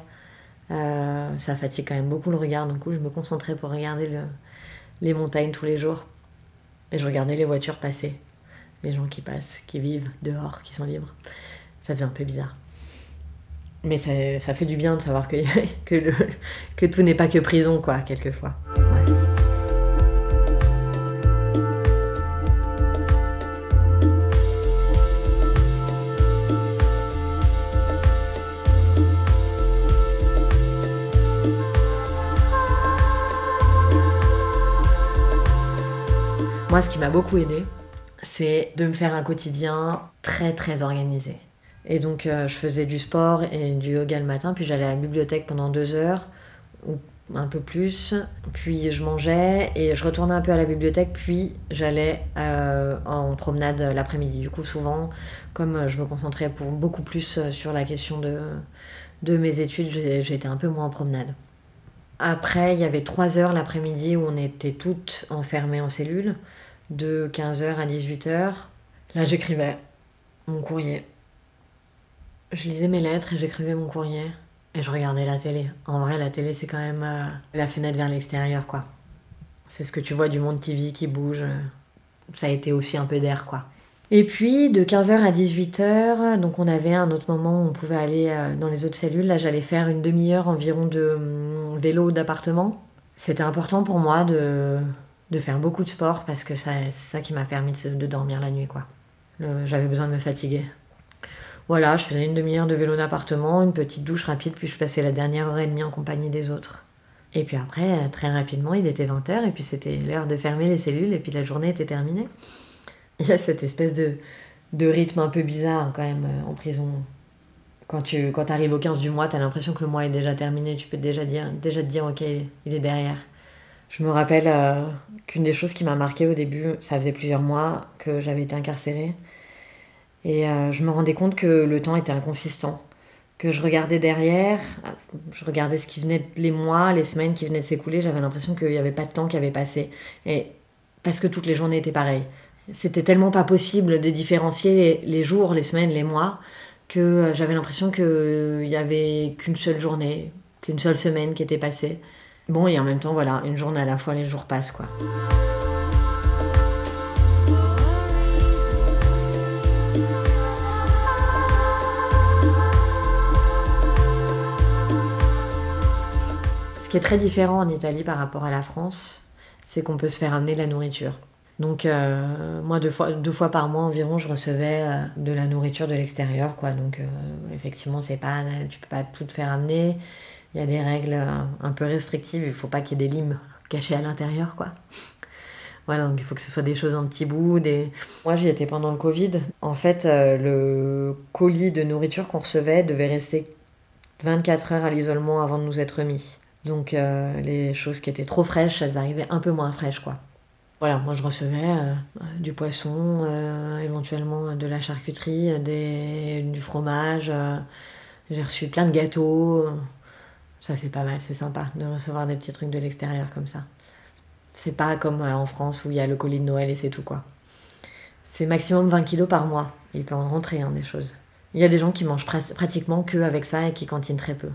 S6: ça fatigue quand même beaucoup le regard. Du coup, je me concentrais pour regarder les montagnes tous les jours. Et je regardais les voitures passer les gens qui passent, qui vivent dehors, qui sont libres. Ça faisait un peu bizarre. Mais ça, fait du bien de savoir que, tout n'est pas que prison, quoi, quelquefois. Moi, ce qui m'a beaucoup aidé, c'est de me faire un quotidien très très organisé. Et donc, euh, je faisais du sport et du yoga le matin, puis j'allais à la bibliothèque pendant deux heures, ou un peu plus. Puis je mangeais et je retournais un peu à la bibliothèque, puis j'allais euh, en promenade l'après-midi. Du coup, souvent, comme je me concentrais pour beaucoup plus sur la question de, de mes études, j'étais un peu moins en promenade. Après, il y avait trois heures l'après-midi où on était toutes enfermées en cellule, de 15h à 18h. Là, j'écrivais mon courrier. Je lisais mes lettres et j'écrivais mon courrier. Et je regardais la télé. En vrai, la télé, c'est quand même euh, la fenêtre vers l'extérieur, quoi. C'est ce que tu vois du monde TV qui bouge. Ça a été aussi un peu d'air, quoi. Et puis, de 15h à 18h, donc on avait un autre moment où on pouvait aller euh, dans les autres cellules. Là, j'allais faire une demi-heure environ de hum, vélo d'appartement. C'était important pour moi de, de faire beaucoup de sport parce que c'est ça qui m'a permis de, dormir la nuit, quoi. J'avais besoin de me fatiguer. Voilà, je faisais une demi-heure de vélo d'appartement, une petite douche rapide, puis je passais la dernière heure et demie en compagnie des autres. Et puis après, très rapidement, il était 20h, et puis c'était l'heure de fermer les cellules, et puis la journée était terminée. Il y a cette espèce de, de rythme un peu bizarre quand même euh, en prison. Quand tu quand arrives au 15 du mois, tu as l'impression que le mois est déjà terminé, tu peux déjà, dire, déjà te dire, ok, il est derrière. Je me rappelle euh, qu'une des choses qui m'a marqué au début, ça faisait plusieurs mois que j'avais été incarcérée, et euh, je me rendais compte que le temps était inconsistant. Que je regardais derrière, je regardais ce qui venait, les mois, les semaines qui venaient de s'écouler, j'avais l'impression qu'il n'y avait pas de temps qui avait passé. Et parce que toutes les journées étaient pareilles. C'était tellement pas possible de différencier les, jours, les semaines, les mois, que euh, j'avais l'impression qu'il n'y avait qu'une seule journée, qu'une seule semaine qui était passée. Bon, et en même temps, voilà, une journée à la fois, les jours passent, quoi. Ce qui est très différent en Italie par rapport à la France, c'est qu'on peut se faire amener de la nourriture. Donc euh, moi deux fois, deux fois par mois environ je recevais euh, de la nourriture de l'extérieur quoi. Donc euh, effectivement c'est pas tu peux pas tout te faire amener. Il y a des règles un peu restrictives, il faut pas qu'il y ait des limes cachées à l'intérieur quoi. Voilà, donc il faut que ce soit des choses en petits bouts. Des... Moi, j'y étais pendant le Covid. En fait, le colis de nourriture qu'on recevait devait rester 24 heures à l'isolement avant de nous être remis. Donc euh, les choses qui étaient trop fraîches, elles arrivaient un peu moins fraîches, quoi. Voilà, moi je recevais euh, du poisson, euh, éventuellement de la charcuterie, des, du fromage. J'ai reçu plein de gâteaux. Ça c'est pas mal, c'est sympa de recevoir des petits trucs de l'extérieur comme ça. C'est pas comme en France où il y a le colis de Noël et c'est tout quoi. C'est maximum 20 kilos par mois. Il peut en rentrer hein, des choses. Il y a des gens qui mangent pratiquement que avec ça et qui cantinent très peu.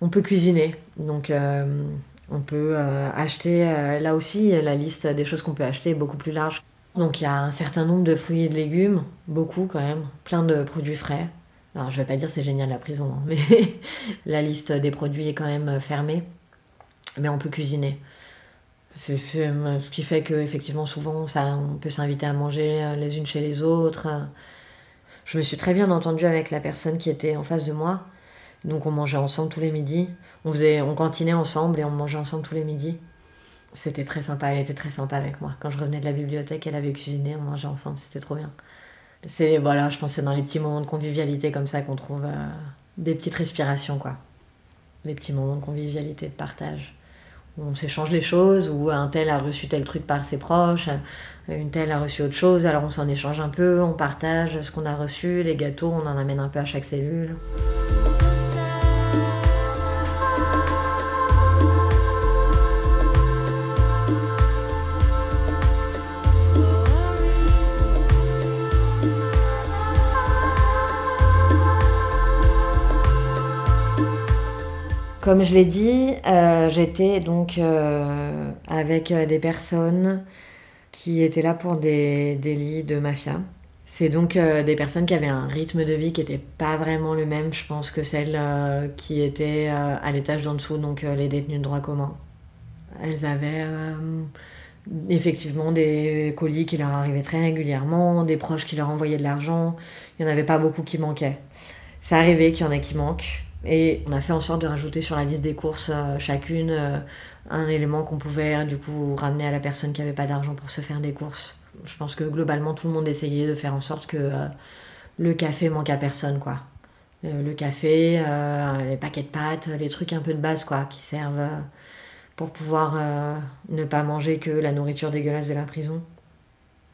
S6: On peut cuisiner, donc euh, on peut euh, acheter, euh, là aussi, la liste des choses qu'on peut acheter est beaucoup plus large. Donc il y a un certain nombre de fruits et de légumes, beaucoup quand même, plein de produits frais. Alors je vais pas dire c'est génial la prison, hein, mais la liste des produits est quand même fermée. Mais on peut cuisiner. C'est ce qui fait que effectivement souvent ça, on peut s'inviter à manger les unes chez les autres. Je me suis très bien entendue avec la personne qui était en face de moi. Donc on mangeait ensemble tous les midis. On, faisait, on cantinait ensemble et on mangeait ensemble tous les midis. C'était très sympa, elle était très sympa avec moi. Quand je revenais de la bibliothèque, elle avait cuisiné, on mangeait ensemble, c'était trop bien. C'est, voilà, je pense c'est dans les petits moments de convivialité comme ça qu'on trouve euh, des petites respirations, quoi. Les petits moments de convivialité, de partage. Où on s'échange les choses, où un tel a reçu tel truc par ses proches, une telle a reçu autre chose, alors on s'en échange un peu, on partage ce qu'on a reçu, les gâteaux, on en amène un peu à chaque cellule. Comme je l'ai dit, euh, j'étais donc euh, avec euh, des personnes qui étaient là pour des délits de mafia. C'est donc des personnes qui avaient un rythme de vie qui n'était pas vraiment le même, je pense, que celles qui étaient à l'étage d'en dessous, donc les détenus de droit commun. Elles avaient effectivement des colis qui leur arrivaient très régulièrement, des proches qui leur envoyaient de l'argent. Il n'y en avait pas beaucoup qui manquaient. Ça arrivait qu'il y en ait qui manquent Et on a fait en sorte de rajouter sur la liste des courses euh, chacune euh, un élément qu'on pouvait du coup ramener à la personne qui n'avait pas d'argent pour se faire des courses. Je pense que globalement tout le monde essayait de faire en sorte que euh, le café manque à personne quoi. Le, le café, les paquets de pâtes, les trucs un peu de base quoi qui servent pour pouvoir ne pas manger que la nourriture dégueulasse de la prison.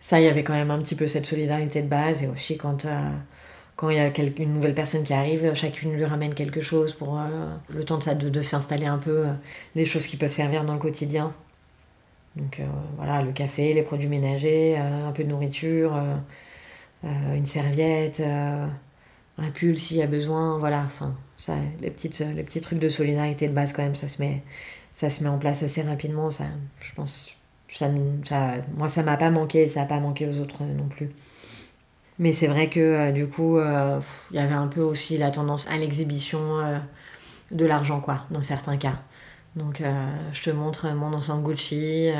S6: Ça, il y avait quand même un petit peu cette solidarité de base et aussi quand quand il y a une nouvelle personne qui arrive, chacune lui ramène quelque chose pour euh, le temps de, de, s'installer un peu, euh, les choses qui peuvent servir dans le quotidien. Donc euh, voilà, le café, les produits ménagers, un peu de nourriture, une serviette, un pull s'il y a besoin, voilà, enfin, les, petites, les petits trucs de solidarité de base quand même, ça se met, ça se met en place assez rapidement, ça, je pense, ça, ça, moi ça m'a pas manqué, ça a pas manqué aux autres non plus. Mais c'est vrai que euh, du coup, euh, il y avait un peu aussi la tendance à l'exhibition euh, de l'argent, quoi, dans certains cas. Donc, je te montre mon ensemble Gucci,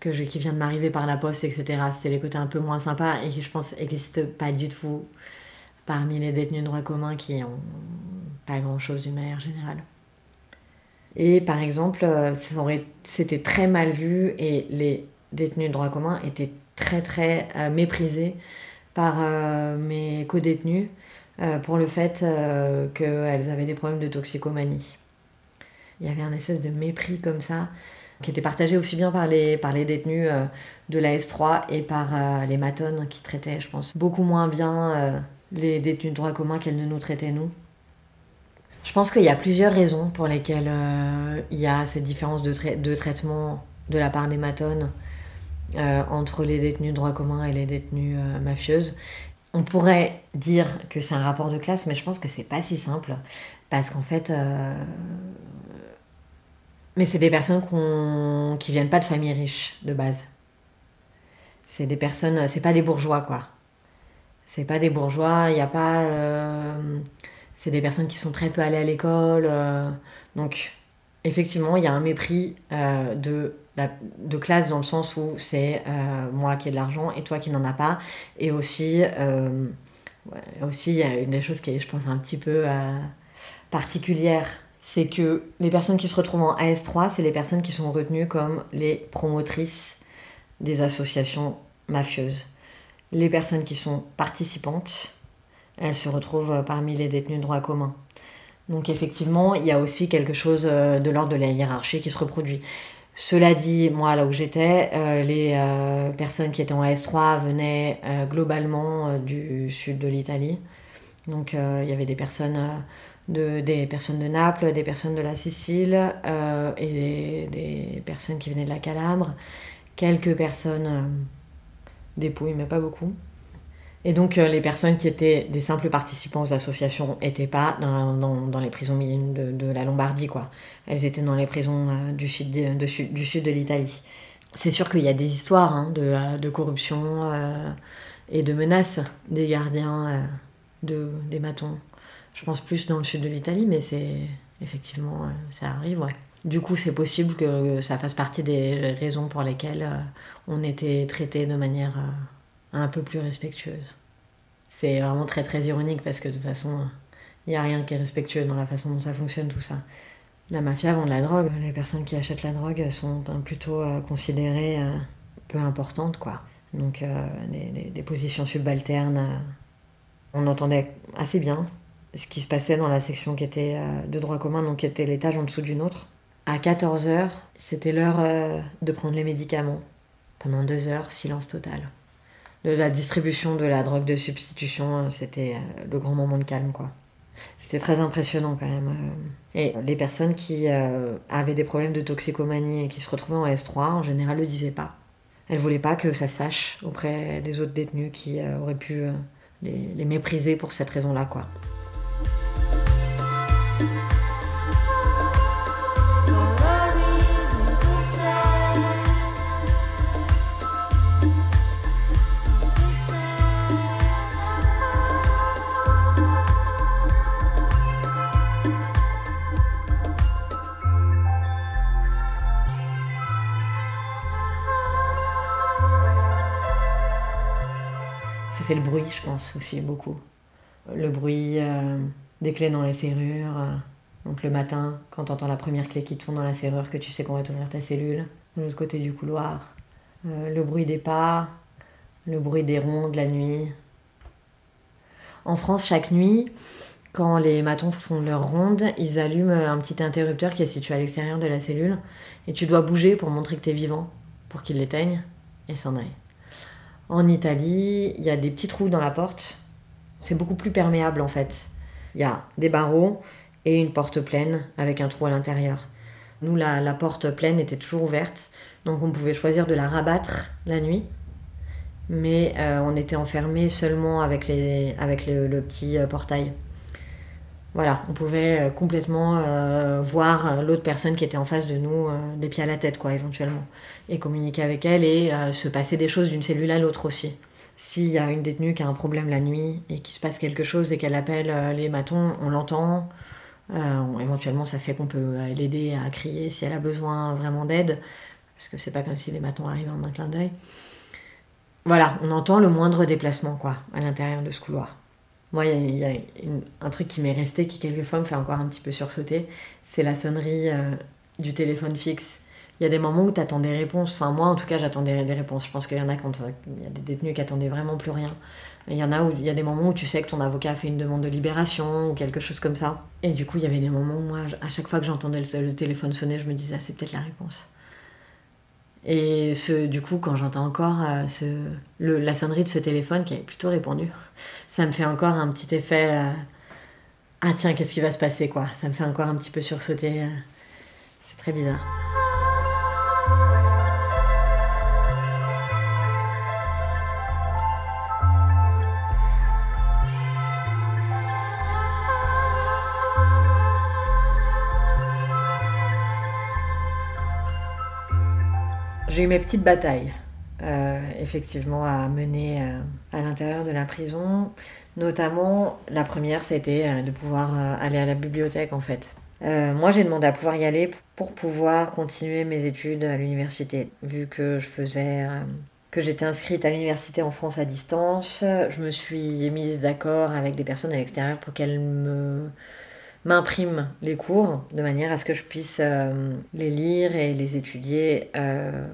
S6: que je, qui vient de m'arriver par la poste, etc. C'était les côtés un peu moins sympas et qui, je pense, n'existent pas du tout parmi les détenus de droit commun qui ont pas grand-chose d'une manière générale. Et par exemple, c'était très mal vu et les détenus de droit commun étaient très très méprisés par euh, mes co-détenues euh, pour le fait euh, qu'elles avaient des problèmes de toxicomanie. Il y avait un espèce de mépris comme ça qui était partagé aussi bien par les, par les détenus de la S3 et par les matones qui traitaient, je pense, beaucoup moins bien les détenus de droit commun qu'elles ne nous traitaient nous. Je pense qu'il y a plusieurs raisons pour lesquelles il y a cette différence de, de traitement de la part des matones entre les détenus droit commun et les détenues euh, mafieuses. On pourrait dire que c'est un rapport de classe, mais je pense que c'est pas si simple. Parce qu'en fait. euh, Mais c'est des personnes qui viennent pas de familles riches de base. C'est des personnes. C'est pas des bourgeois, quoi. C'est pas des bourgeois, il n'y a pas. euh, C'est des personnes qui sont très peu allées à l'école. euh, Donc, effectivement, il y a un mépris euh, de, de classe dans le sens où c'est euh, moi qui ai de l'argent et toi qui n'en as pas. Et aussi, euh, aussi, il y a une des choses qui est, je pense, un petit peu euh, particulière. C'est que les personnes qui se retrouvent en AS3, c'est les personnes qui sont retenues comme les promotrices des associations mafieuses. Les personnes qui sont participantes, elles se retrouvent parmi les détenus de droit commun. Donc effectivement, il y a aussi quelque chose de l'ordre de la hiérarchie qui se reproduit. Cela dit, moi là où j'étais, euh, les euh, personnes qui étaient en AS3 venaient euh, globalement du sud de l'Italie. Donc il y avait des personnes, de, Naples, des personnes de la Sicile et des, personnes qui venaient de la Calabre. Quelques personnes des mais pas beaucoup. Et donc, euh, les personnes qui étaient des simples participants aux associations n'étaient pas dans, les prisons de, la Lombardie, quoi. Elles étaient dans les prisons euh, du, sud de, l'Italie. C'est sûr qu'il y a des histoires hein, de, de, corruption euh, et de menaces des gardiens euh, de, des matons. Je pense plus dans le sud de l'Italie, mais c'est effectivement, euh, ça arrive. Du coup, c'est possible que ça fasse partie des raisons pour lesquelles euh, on était traité de manière euh, un peu plus respectueuse. C'est vraiment très très ironique parce que de toute façon, il n'y a rien qui est respectueux dans la façon dont ça fonctionne tout ça. La mafia vend de la drogue, les personnes qui achètent la drogue sont plutôt euh, considérées euh, peu importantes quoi. Donc euh, des, des, positions subalternes. euh, on entendait assez bien ce qui se passait dans la section qui était euh, de droit commun, donc qui était l'étage en dessous du nôtre. À 14h, c'était l'heure euh, de prendre les médicaments. Pendant deux heures, silence total de la distribution de la drogue de substitution, c'était euh, le grand moment de calme, quoi. C'était très impressionnant quand même. euh. Et les personnes qui euh, avaient des problèmes de toxicomanie et qui se retrouvaient en S3, en général, le disaient pas. Elles voulaient pas que ça sache auprès des autres détenus qui euh, auraient pu les, les, mépriser pour cette raison-là, quoi. Le bruit, je pense, aussi beaucoup. Le bruit, euh, des clés dans les serrures. euh, Donc le matin, quand tu entends la première clé qui tourne dans la serrure, que tu sais qu'on va t'ouvrir ta cellule. De l'autre côté du couloir. Euh, le bruit des pas, le bruit des ronds de la nuit. En France, chaque nuit, quand les matons font leur ronde, ils allument un petit interrupteur qui est situé à l'extérieur de la cellule. Et tu dois bouger pour montrer que tu es vivant, pour qu'ils l'éteignent et s'en aillent. En Italie, il y a des petits trous dans la porte. C'est beaucoup plus perméable en fait. Il y a des barreaux et une porte pleine avec un trou à l'intérieur. Nous, la, porte pleine était toujours ouverte, donc on pouvait choisir de la rabattre la nuit. Mais euh, on était enfermé seulement avec, les, avec le, le petit euh, portail. Voilà, on pouvait euh, complètement euh, voir euh, l'autre personne qui était en face de nous des pieds à la tête, quoi, éventuellement. Et communiquer avec elle et se passer des choses d'une cellule à l'autre aussi. S'il y a une détenue qui a un problème la nuit et qu'il se passe quelque chose et qu'elle appelle les matons, on l'entend. Éventuellement, ça fait qu'on peut l'aider à crier si elle a besoin vraiment d'aide. Parce que c'est pas comme si les matons arrivaient en un clin d'œil. Voilà, on entend le moindre déplacement, quoi, à l'intérieur de ce couloir. Moi, il y a, un truc qui m'est resté, qui quelquefois me fait encore un petit peu sursauter, c'est la sonnerie euh, du téléphone fixe. Il y a des moments où tu attends des réponses. Enfin, moi, en tout cas, j'attendais des réponses. Je pense qu'il y en a quand euh, il y a des détenus qui attendaient vraiment plus rien. Il y en a où il y a des moments où tu sais que ton avocat a fait une demande de libération ou quelque chose comme ça. Et du coup, il y avait des moments où moi, à chaque fois que j'entendais le, le téléphone sonner, je me disais, ah, c'est peut-être la réponse. Et ce, du coup, quand j'entends encore euh, ce, la sonnerie de ce téléphone qui avait plutôt répondu, ça me fait encore un petit effet. euh, ah tiens, qu'est-ce qui va se passer quoi? Ça me fait encore un petit peu sursauter. euh, c'est très bizarre. J'ai eu mes petites batailles, euh, effectivement, à mener euh, à l'intérieur de la prison. Notamment, la première, c'était euh, de pouvoir aller à la bibliothèque, en fait. Moi, j'ai demandé à pouvoir y aller pour pouvoir continuer mes études à l'université, vu que je faisais... que j'étais inscrite à l'université en France à distance. Je me suis mise d'accord avec des personnes à l'extérieur pour qu'elles me m'impriment les cours de manière à ce que je puisse euh, les lire et les étudier euh,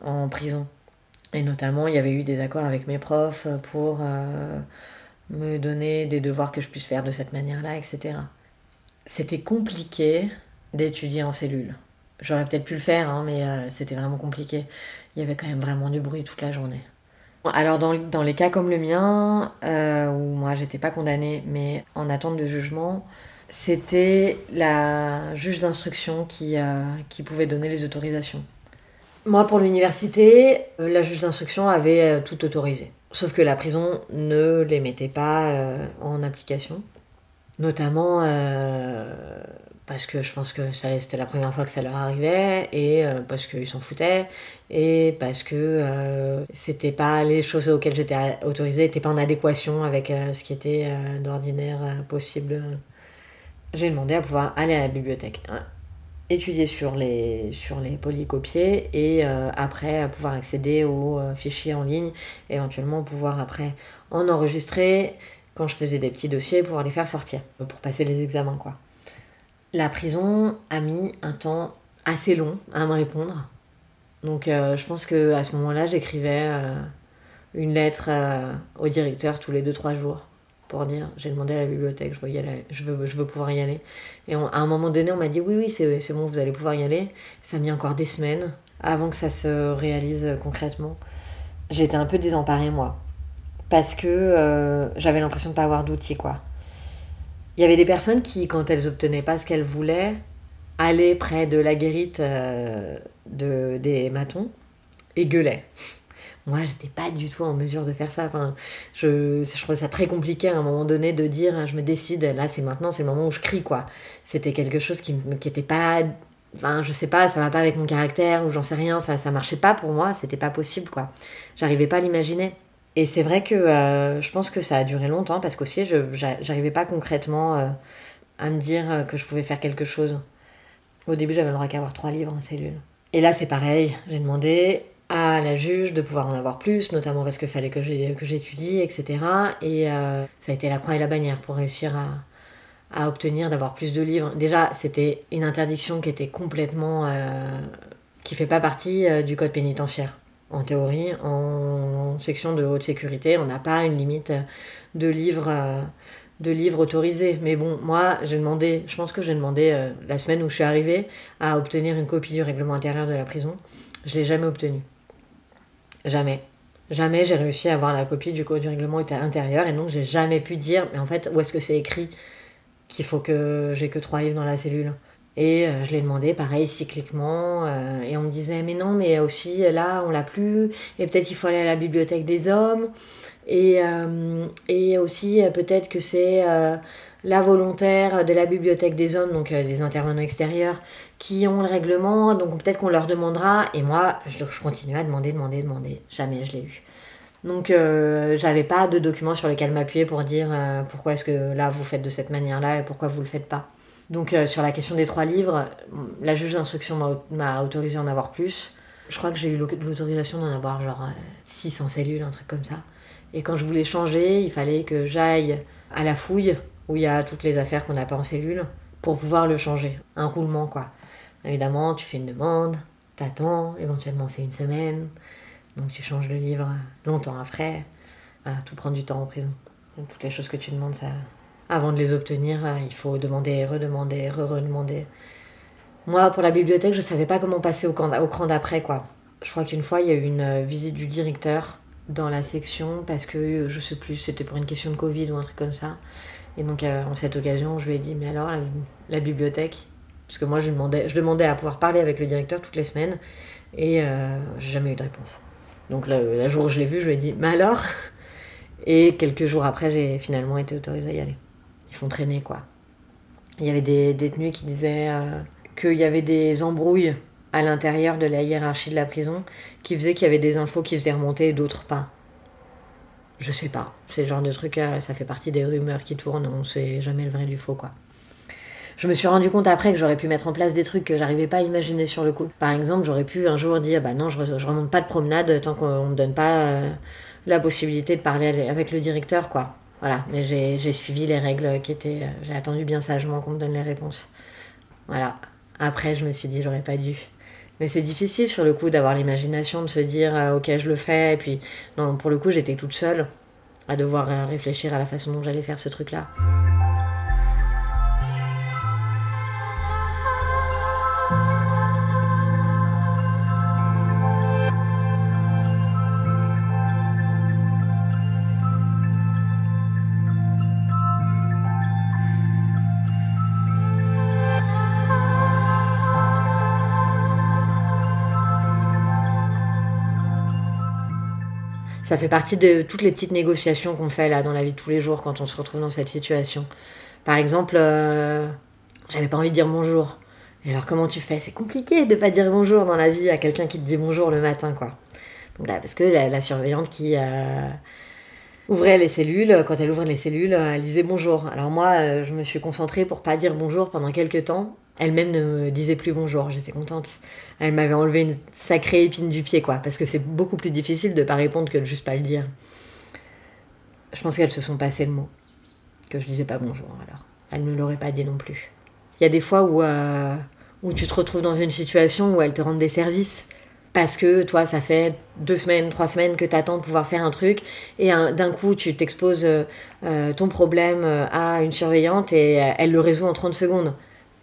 S6: en prison. Et notamment, il y avait eu des accords avec mes profs pour euh, me donner des devoirs que je puisse faire de cette manière-là, etc. C'était compliqué d'étudier en cellule. J'aurais peut-être pu le faire, hein, mais c'était vraiment compliqué. Il y avait quand même vraiment du bruit toute la journée. Alors dans, dans les cas comme le mien, où moi j'étais pas condamnée, mais en attente de jugement, c'était la juge d'instruction qui, euh, qui pouvait donner les autorisations. Moi, pour l'université, euh, la juge d'instruction avait euh, tout autorisé. Sauf que la prison ne les mettait pas en application. Notamment parce que je pense que c'était la première fois que ça leur arrivait, et parce qu'ils s'en foutaient, et parce que c'était pas les choses auxquelles j'étais autorisée n'étaient pas en adéquation avec ce qui était d'ordinaire possible. J'ai demandé à pouvoir aller à la bibliothèque, étudier sur les, sur les polycopiés et euh, après pouvoir accéder aux euh, fichiers en ligne, éventuellement pouvoir après en enregistrer quand je faisais des petits dossiers pour les faire sortir, pour passer les examens quoi. La prison a mis un temps assez long à me répondre. Donc euh, je pense que à ce moment-là, j'écrivais euh, une lettre au directeur tous les 2-3 jours pour dire j'ai demandé à la bibliothèque, je veux, y aller, je veux, pouvoir y aller. Et à un moment donné, on m'a dit oui, oui, c'est bon, vous allez pouvoir y aller. Ça a mis encore des semaines avant que ça se réalise euh, concrètement. J'étais un peu désemparée, moi. Parce que euh, j'avais l'impression de ne pas avoir d'outils, quoi. Il y avait des personnes qui, quand elles obtenaient pas ce qu'elles voulaient, allaient près de la guérite euh, de, des matons et gueulaient. Moi, j'étais pas du tout en mesure de faire ça. Enfin, je, je trouvais ça très compliqué à un moment donné de dire je me décide, là c'est maintenant, c'est le moment où je crie, quoi. C'était quelque chose qui, me- qui était pas. Enfin, je sais pas, ça va pas avec mon caractère ou j'en sais rien, ça, ça marchait pas pour moi, c'était pas possible, quoi. J'arrivais pas à l'imaginer. Et c'est vrai que euh, je pense que ça a duré longtemps parce qu'aussi, je j'a- j'arrivais pas concrètement euh, à me dire euh, que je pouvais faire quelque chose. Au début, j'avais le droit qu'à avoir trois livres en cellule. Et là, c'est pareil. J'ai demandé à la juge de pouvoir en avoir plus, notamment parce qu'il fallait que j'étudie, etc. Et euh, ça a été la croix et la bannière pour réussir à, à obtenir d'avoir plus de livres. Déjà, c'était une interdiction qui était complètement. Euh, qui fait pas partie euh, du code pénitentiaire. En théorie, en section de haute sécurité, on n'a pas une limite de livres, euh, de livres autorisés. Mais bon, moi, j'ai demandé, je pense que j'ai demandé la semaine où je suis arrivée à obtenir une copie du règlement intérieur de la prison. Je l'ai jamais obtenu. Jamais. Jamais j'ai réussi à avoir la copie du code du règlement intérieur et donc j'ai jamais pu dire, mais en fait, où est-ce que c'est écrit qu'il faut que j'ai que trois livres dans la cellule? Et euh, je l'ai demandé, pareil, cycliquement. Euh, et on me disait, mais non, mais aussi là, on l'a plus. Et peut-être il faut aller à la bibliothèque des hommes. Et, euh, et aussi, peut-être que c'est la volontaire de la bibliothèque des hommes, donc les intervenants extérieurs, qui ont le règlement. Donc peut-être qu'on leur demandera. Et moi, je, continue à demander, demander, demander. Jamais je l'ai eu. Donc euh, j'avais pas de documents sur lesquels m'appuyer pour dire euh, pourquoi est-ce que là vous faites de cette manière-là et pourquoi vous le faites pas. Donc euh, sur la question des trois livres, la juge d'instruction m'a autorisé à en avoir plus. Je crois que j'ai eu l'autorisation d'en avoir genre 600 cellules, un truc comme ça. Et quand je voulais changer, il fallait que j'aille à la fouille où il y a toutes les affaires qu'on n'a pas en cellule pour pouvoir le changer. Un roulement quoi. Évidemment, tu fais une demande, t'attends, éventuellement c'est une semaine. Donc tu changes le livre longtemps après. Voilà, tout prend du temps en prison. Toutes les choses que tu demandes, avant de les obtenir, euh, il faut demander, redemander, re-redemander. Moi, pour la bibliothèque, je savais pas comment passer au, au cran d'après, quoi. Je crois qu'une fois, il y a eu une euh, visite du directeur dans la section parce que, euh, je sais plus, c'était pour une question de Covid ou un truc comme ça. Et donc, en cette occasion, je lui ai dit, mais alors, la, bibliothèque? Parce que moi, je demandais, je demandais à pouvoir parler avec le directeur toutes les semaines et euh, j'ai jamais eu de réponse. Donc le, jour où je l'ai vu, je lui ai dit, mais alors? Et quelques jours après, j'ai finalement été autorisée à y aller. Ils font traîner, quoi. Il y avait des détenus qui disaient euh, qu'il y avait des embrouilles à l'intérieur de la hiérarchie de la prison qui faisaient qu'il y avait des infos qui faisaient remonter et d'autres pas. Je sais pas. C'est le genre de truc, euh, ça fait partie des rumeurs qui tournent, on sait jamais le vrai du faux, quoi je me suis rendu compte après que j'aurais pu mettre en place des trucs que j'arrivais pas à imaginer sur le coup. Par exemple, j'aurais pu un jour dire bah non, je, remonte pas de promenade tant qu'on me donne pas euh, la possibilité de parler avec le directeur, quoi. Voilà, mais j'ai suivi les règles qui étaient. Euh, j'ai attendu bien sagement qu'on me donne les réponses. Voilà. Après, je me suis dit, j'aurais pas dû. Mais c'est difficile sur le coup d'avoir l'imagination, de se dire, euh, ok, je le fais. Et puis, non, pour le coup, j'étais toute seule à devoir réfléchir à la façon dont j'allais faire ce truc-là. Ça fait partie de toutes les petites négociations qu'on fait là dans la vie de tous les jours quand on se retrouve dans cette situation. Par exemple, euh, j'avais pas envie de dire bonjour. Et alors comment tu fais? C'est compliqué de pas dire bonjour dans la vie à quelqu'un qui te dit bonjour le matin, quoi. Donc là, parce que la, surveillante qui euh, ouvrait les cellules, quand elle ouvrait les cellules, elle disait bonjour. Alors moi, euh, je me suis concentrée pour pas dire bonjour pendant quelques temps elle-même ne me disait plus bonjour, j'étais contente. Elle m'avait enlevé une sacrée épine du pied, quoi, parce que c'est beaucoup plus difficile de pas répondre que de juste pas le dire. Je pense qu'elles se sont passées le mot, que je disais pas bonjour, alors. Elle ne l'aurait pas dit non plus. Il y a des fois où, euh, où tu te retrouves dans une situation où elles te rendent des services, parce que toi, ça fait deux semaines, trois semaines que tu attends de pouvoir faire un truc, et d'un coup, tu t'exposes euh, ton problème à une surveillante et elle le résout en 30 secondes.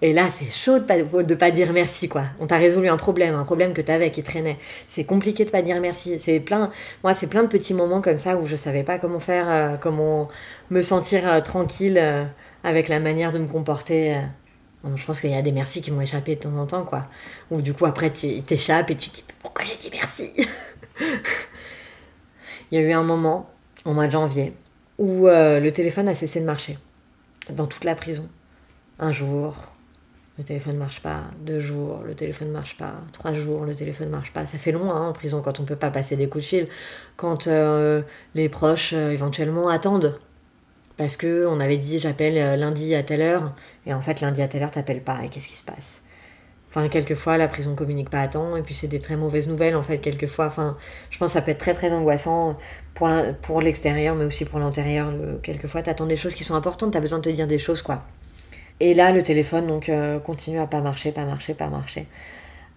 S6: Et là, c'est chaud de pas, pas dire merci, quoi. On t'a résolu un problème, un problème que t'avais, qui traînait. C'est compliqué de pas dire merci. C'est plein, moi, c'est plein de petits moments comme ça où je savais pas comment faire, euh, comment me sentir euh, tranquille euh, avec la manière de me comporter. je pense qu'il y a des merci qui m'ont échappé de temps en temps, quoi. Ou du coup, après, tu t'échappes et tu te dis pourquoi j'ai dit merci? Il y a eu un moment, au mois de janvier, où le téléphone a cessé de marcher dans toute la prison. Un jour, le téléphone ne marche pas, deux jours, le téléphone ne marche pas, trois jours, le téléphone ne marche pas. Ça fait long hein, en prison quand on ne peut pas passer des coups de fil, quand euh, les proches euh, éventuellement attendent. Parce que on avait dit j'appelle euh, lundi à telle heure, et en fait lundi à telle heure t'appelles pas, et qu'est-ce qui se passe? Enfin, quelquefois, la prison communique pas à temps, et puis c'est des très mauvaises nouvelles, en fait, quelquefois. Enfin, je pense que ça peut être très, très angoissant pour, l'extérieur, mais aussi pour l'intérieur. Quelquefois, t'attends des choses qui sont importantes, t'as besoin de te dire des choses, quoi. Et là, le téléphone donc euh, continue à pas marcher, pas marcher, pas marcher.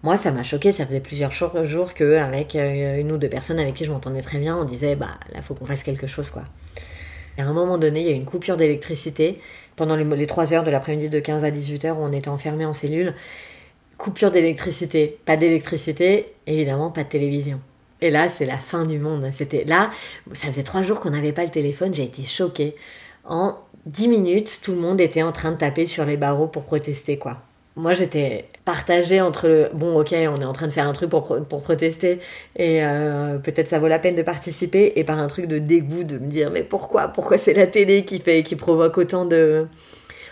S6: Moi, ça m'a choqué. Ça faisait plusieurs jours, jours qu'avec euh, une ou deux personnes avec qui je m'entendais très bien, on disait bah là, faut qu'on fasse quelque chose quoi. Et à un moment donné, il y a une coupure d'électricité pendant les, les 3 heures de l'après-midi de 15 à 18 heures où on était enfermés en cellule. Coupure d'électricité, pas d'électricité, évidemment pas de télévision. Et là, c'est la fin du monde. C'était là, ça faisait trois jours qu'on n'avait pas le téléphone, j'ai été choquée. En 10 minutes, tout le monde était en train de taper sur les barreaux pour protester, quoi. Moi, j'étais partagée entre le bon, ok, on est en train de faire un truc pour, pour protester et euh, peut-être ça vaut la peine de participer, et par un truc de dégoût de me dire, mais pourquoi Pourquoi c'est la télé qui, fait, qui provoque autant de,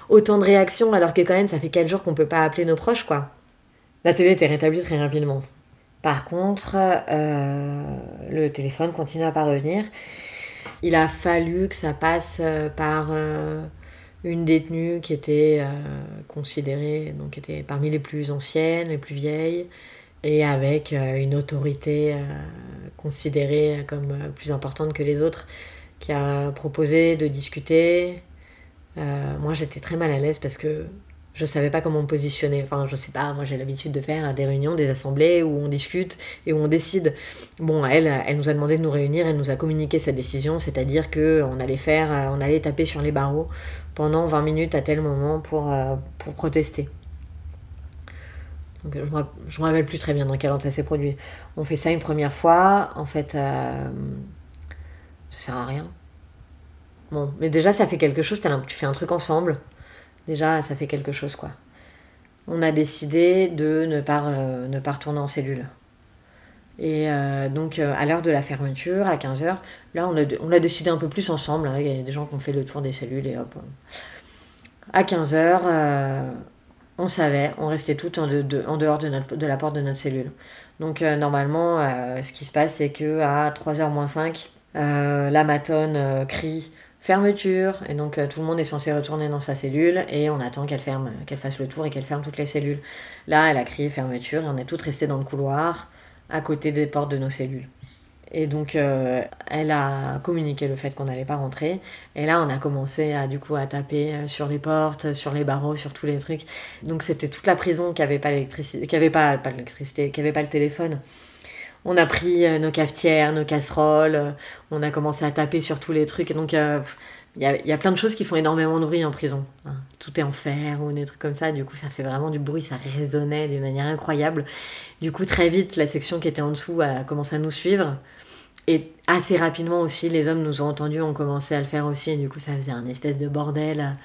S6: autant de réactions alors que quand même ça fait 4 jours qu'on peut pas appeler nos proches, quoi. La télé était rétablie très rapidement. Par contre, euh, le téléphone continue à pas revenir. Il a fallu que ça passe euh, par euh, une détenue qui était considérée, donc parmi les plus anciennes, les plus vieilles, et avec une autorité considérée comme plus importante que les autres, qui a proposé de discuter. moi, j'étais très mal à l'aise parce que je savais pas comment me positionner. Enfin, je sais pas, moi j'ai l'habitude de faire des réunions, des assemblées où on discute et où on décide. Bon, elle, elle nous a demandé de nous réunir, elle nous a communiqué sa décision, c'est-à-dire que on allait faire, euh, on allait taper sur les barreaux pendant 20 minutes à tel moment pour, euh, pour protester. Donc, je me rappelle plus très bien dans quel ordre ça s'est produit. On fait ça une première fois, en fait, euh, ça sert à rien. Bon, mais déjà ça fait quelque chose, tu fais un truc ensemble Déjà, ça fait quelque chose, quoi. On a décidé de ne pas, euh, retourner en cellule. Et euh, donc, euh, à l'heure de la fermeture, à 15h, là, on a, décidé un peu plus ensemble. Hein. Il y a des gens qui ont fait le tour des cellules et hop. À 15h, on savait, on restait tout en, dehors de, la porte de notre cellule. Donc, normalement, ce qui se passe, c'est que à 3h moins 5, la matone crie fermeture. Et donc euh, tout le monde est censé retourner dans sa cellule et on attend qu'elle ferme, qu'elle fasse le tour et qu'elle ferme toutes les cellules. Là, elle a crié fermeture et on est toutes restées dans le couloir à côté des portes de nos cellules. Et donc euh, elle a communiqué le fait qu'on n'allait pas rentrer. Et là, on a commencé à du coup à taper euh, sur les portes, sur les barreaux, sur tous les trucs. Donc c'était toute la prison qui avait pas l'électricité, qui avait pas, l'électricité, qui pas le téléphone. On a pris euh, nos cafetières, nos casseroles, euh, on a commencé à taper sur tous les trucs. Et donc, euh, il y, a, plein de choses qui font énormément de bruit en prison. Hein. Tout est en fer ou des trucs comme ça. Du coup, ça fait vraiment du bruit, ça résonnait d'une manière incroyable. Du coup, très vite, la section qui était en dessous a commencé à nous suivre. Et assez rapidement aussi, les hommes nous ont entendus, ont commencé à le faire aussi. Et du coup, ça faisait un espèce de bordel.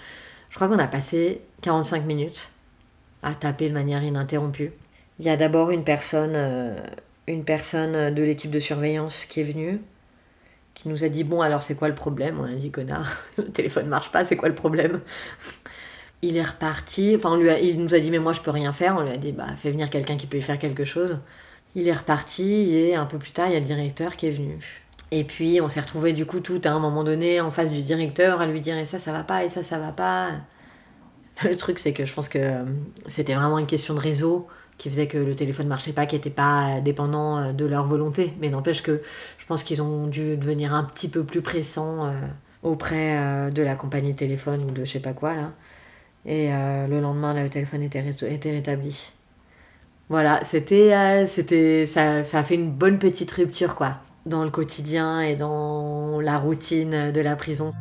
S6: Je crois qu'on a passé 45 minutes à taper de manière ininterrompue. Il y a d'abord une personne, une personne de l'équipe de surveillance qui est venue, qui nous a dit Bon, alors c'est quoi le problème? On a dit Connard, le téléphone marche pas, c'est quoi le problème? Il est reparti, enfin, il nous a dit Mais moi je peux rien faire. On lui a dit Bah, fais venir quelqu'un qui peut y faire quelque chose. Il est reparti et un peu plus tard, il y a le directeur qui est venu. Et puis on s'est retrouvé du coup tout à un moment donné en face du directeur à lui dire et ça ça va pas et ça ça va pas. Le truc c'est que je pense que euh, c'était vraiment une question de réseau qui faisait que le téléphone marchait pas, qui n'était pas dépendant euh, de leur volonté. Mais n'empêche que je pense qu'ils ont dû devenir un petit peu plus pressants euh, auprès euh, de la compagnie de téléphone ou de je sais pas quoi là. Et le lendemain, le téléphone était, était rétabli. Voilà, c'était, c'était, ça, ça a fait une bonne petite rupture quoi, dans le quotidien et dans la routine de la prison.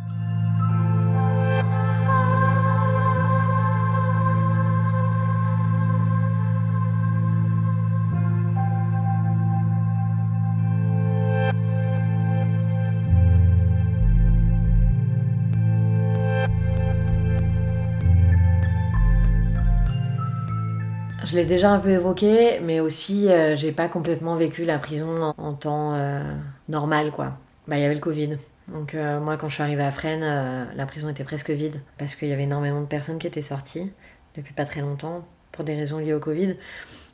S6: Je l'ai déjà un peu évoqué, mais aussi euh, j'ai pas complètement vécu la prison en, temps euh, normal quoi. Bah il y avait le Covid. Donc euh, moi quand je suis arrivée à Fresnes, la prison était presque vide parce qu'il y avait énormément de personnes qui étaient sorties depuis pas très longtemps pour des raisons liées au Covid.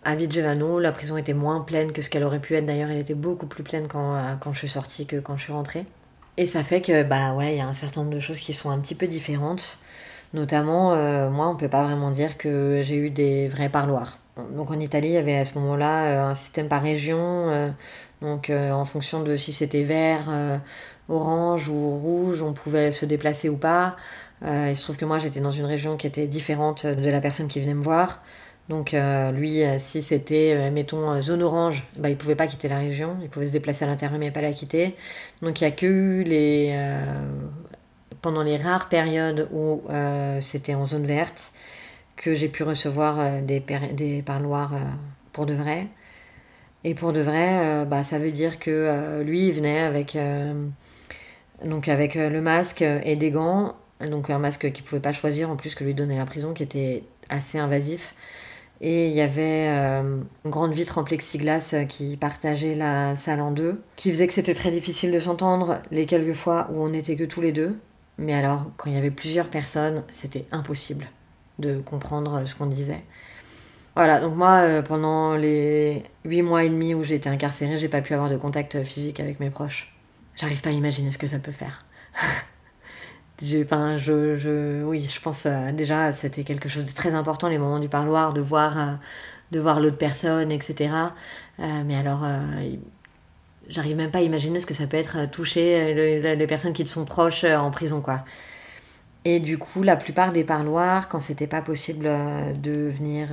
S6: À Vigevano, la prison était moins pleine que ce qu'elle aurait pu être. D'ailleurs, elle était beaucoup plus pleine quand, quand je suis sortie que quand je suis rentrée. Et ça fait que, bah ouais, il y a un certain nombre de choses qui sont un petit peu différentes. Notamment, euh, moi, on peut pas vraiment dire que j'ai eu des vrais parloirs. Donc en Italie, il y avait à ce moment-là euh, un système par région. Euh, donc en fonction de si c'était vert, orange ou rouge, on pouvait se déplacer ou pas. Il se trouve que moi j'étais dans une région qui était différente de la personne qui venait me voir. Donc lui, si c'était, mettons, zone orange, bah, il pouvait pas quitter la région, il pouvait se déplacer à l'intérieur mais pas la quitter. Donc il y a que eu les... pendant les rares périodes où euh, c'était en zone verte que j'ai pu recevoir euh, des, parloirs euh, pour de vrai. Et pour de vrai, bah, ça veut dire que lui, il venait avec, donc avec le masque et des gants, donc un masque qu'il pouvait pas choisir en plus que lui donnait la prison, qui était assez invasif. Et il y avait une grande vitre en plexiglas qui partageait la salle en deux, qui faisait que c'était très difficile de s'entendre les quelques fois où on n'était que tous les deux. Mais alors, quand il y avait plusieurs personnes, c'était impossible de comprendre ce qu'on disait. Voilà, donc moi, euh, pendant les huit mois et demi où j'ai été incarcérée, j'ai pas pu avoir de contact physique avec mes proches. J'arrive pas à imaginer ce que ça peut faire. Je, oui, je pense euh, déjà c'était quelque chose de très important les moments du parloir, de voir, euh, l'autre personne, etc. Euh, mais alors, euh, j'arrive même pas à imaginer ce que ça peut être euh, toucher euh, le- le- les personnes qui te sont proches euh, en prison, quoi. Et du coup, la plupart des parloirs, quand c'était pas possible de venir,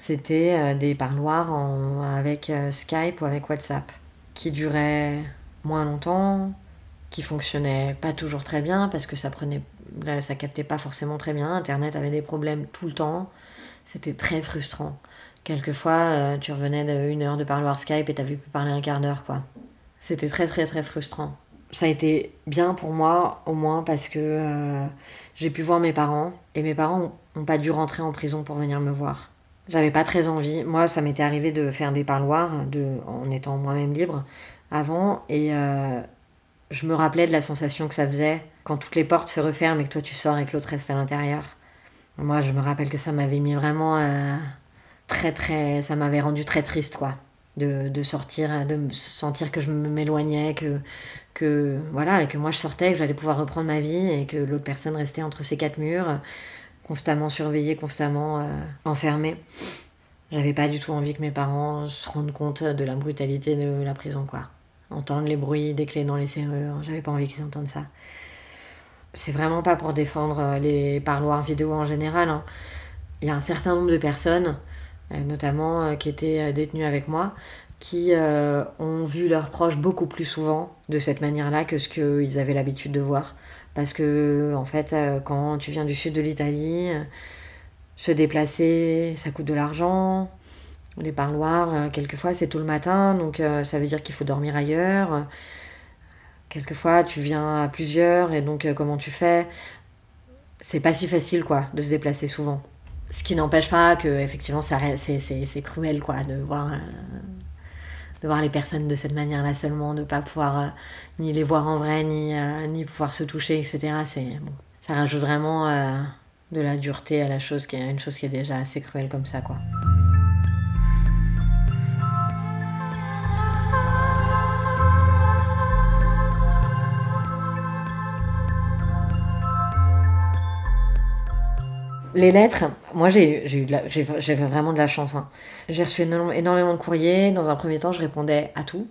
S6: c'était des parloirs avec Skype ou avec WhatsApp, qui duraient moins longtemps, qui fonctionnaient pas toujours très bien parce que ça prenait, ça captait pas forcément très bien. Internet avait des problèmes tout le temps. C'était très frustrant. Quelquefois, euh, tu revenais d'une heure de parloir Skype et t'avais pu parler un quart d'heure, quoi. C'était très très très frustrant. Ça a été bien pour moi, au moins parce que euh, j'ai pu voir mes parents et mes parents n'ont pas dû rentrer en prison pour venir me voir. J'avais pas très envie. Moi, ça m'était arrivé de faire des parloirs de, en étant moi-même libre avant et euh, je me rappelais de la sensation que ça faisait quand toutes les portes se referment et que toi tu sors et que l'autre reste à l'intérieur. Moi, je me rappelle que ça m'avait mis vraiment euh, très très. Ça m'avait rendu très triste, quoi. De, de sortir, de sentir que je m'éloignais, que, que voilà, et que moi je sortais, que j'allais pouvoir reprendre ma vie et que l'autre personne restait entre ces quatre murs, constamment surveillée, constamment euh, enfermée. J'avais pas du tout envie que mes parents se rendent compte de la brutalité de la prison, quoi. Entendre les bruits des clés dans les serrures, j'avais pas envie qu'ils entendent ça. C'est vraiment pas pour défendre euh, les parloirs vidéo en général. hein. Il y a un certain nombre de personnes, notamment euh, qui étaient euh, détenues avec moi, qui euh, ont vu leurs proches beaucoup plus souvent de cette manière-là que ce qu'ils avaient l'habitude de voir. Parce que, en fait, euh, quand tu viens du sud de l'Italie, euh, se déplacer, ça coûte de l'argent. Les parloirs, euh, quelquefois, c'est tôt le matin, donc euh, ça veut dire qu'il faut dormir ailleurs. Quelquefois, tu viens à plusieurs, et donc euh, comment tu fais? C'est pas si facile, quoi, de se déplacer souvent. Ce qui n'empêche pas que, effectivement, c'est, cruel, quoi, de voir, euh, de voir les personnes de cette manière-là seulement, de pas pouvoir euh, ni les voir en vrai, ni, euh, pouvoir se toucher, etc. Ça rajoute vraiment de la dureté à la chose, qui est une chose qui est déjà assez cruelle comme ça, quoi. Les lettres, moi j'ai eu j'ai vraiment de la chance. hein. J'ai reçu énormément de courriers. Dans un premier temps, je répondais à tout.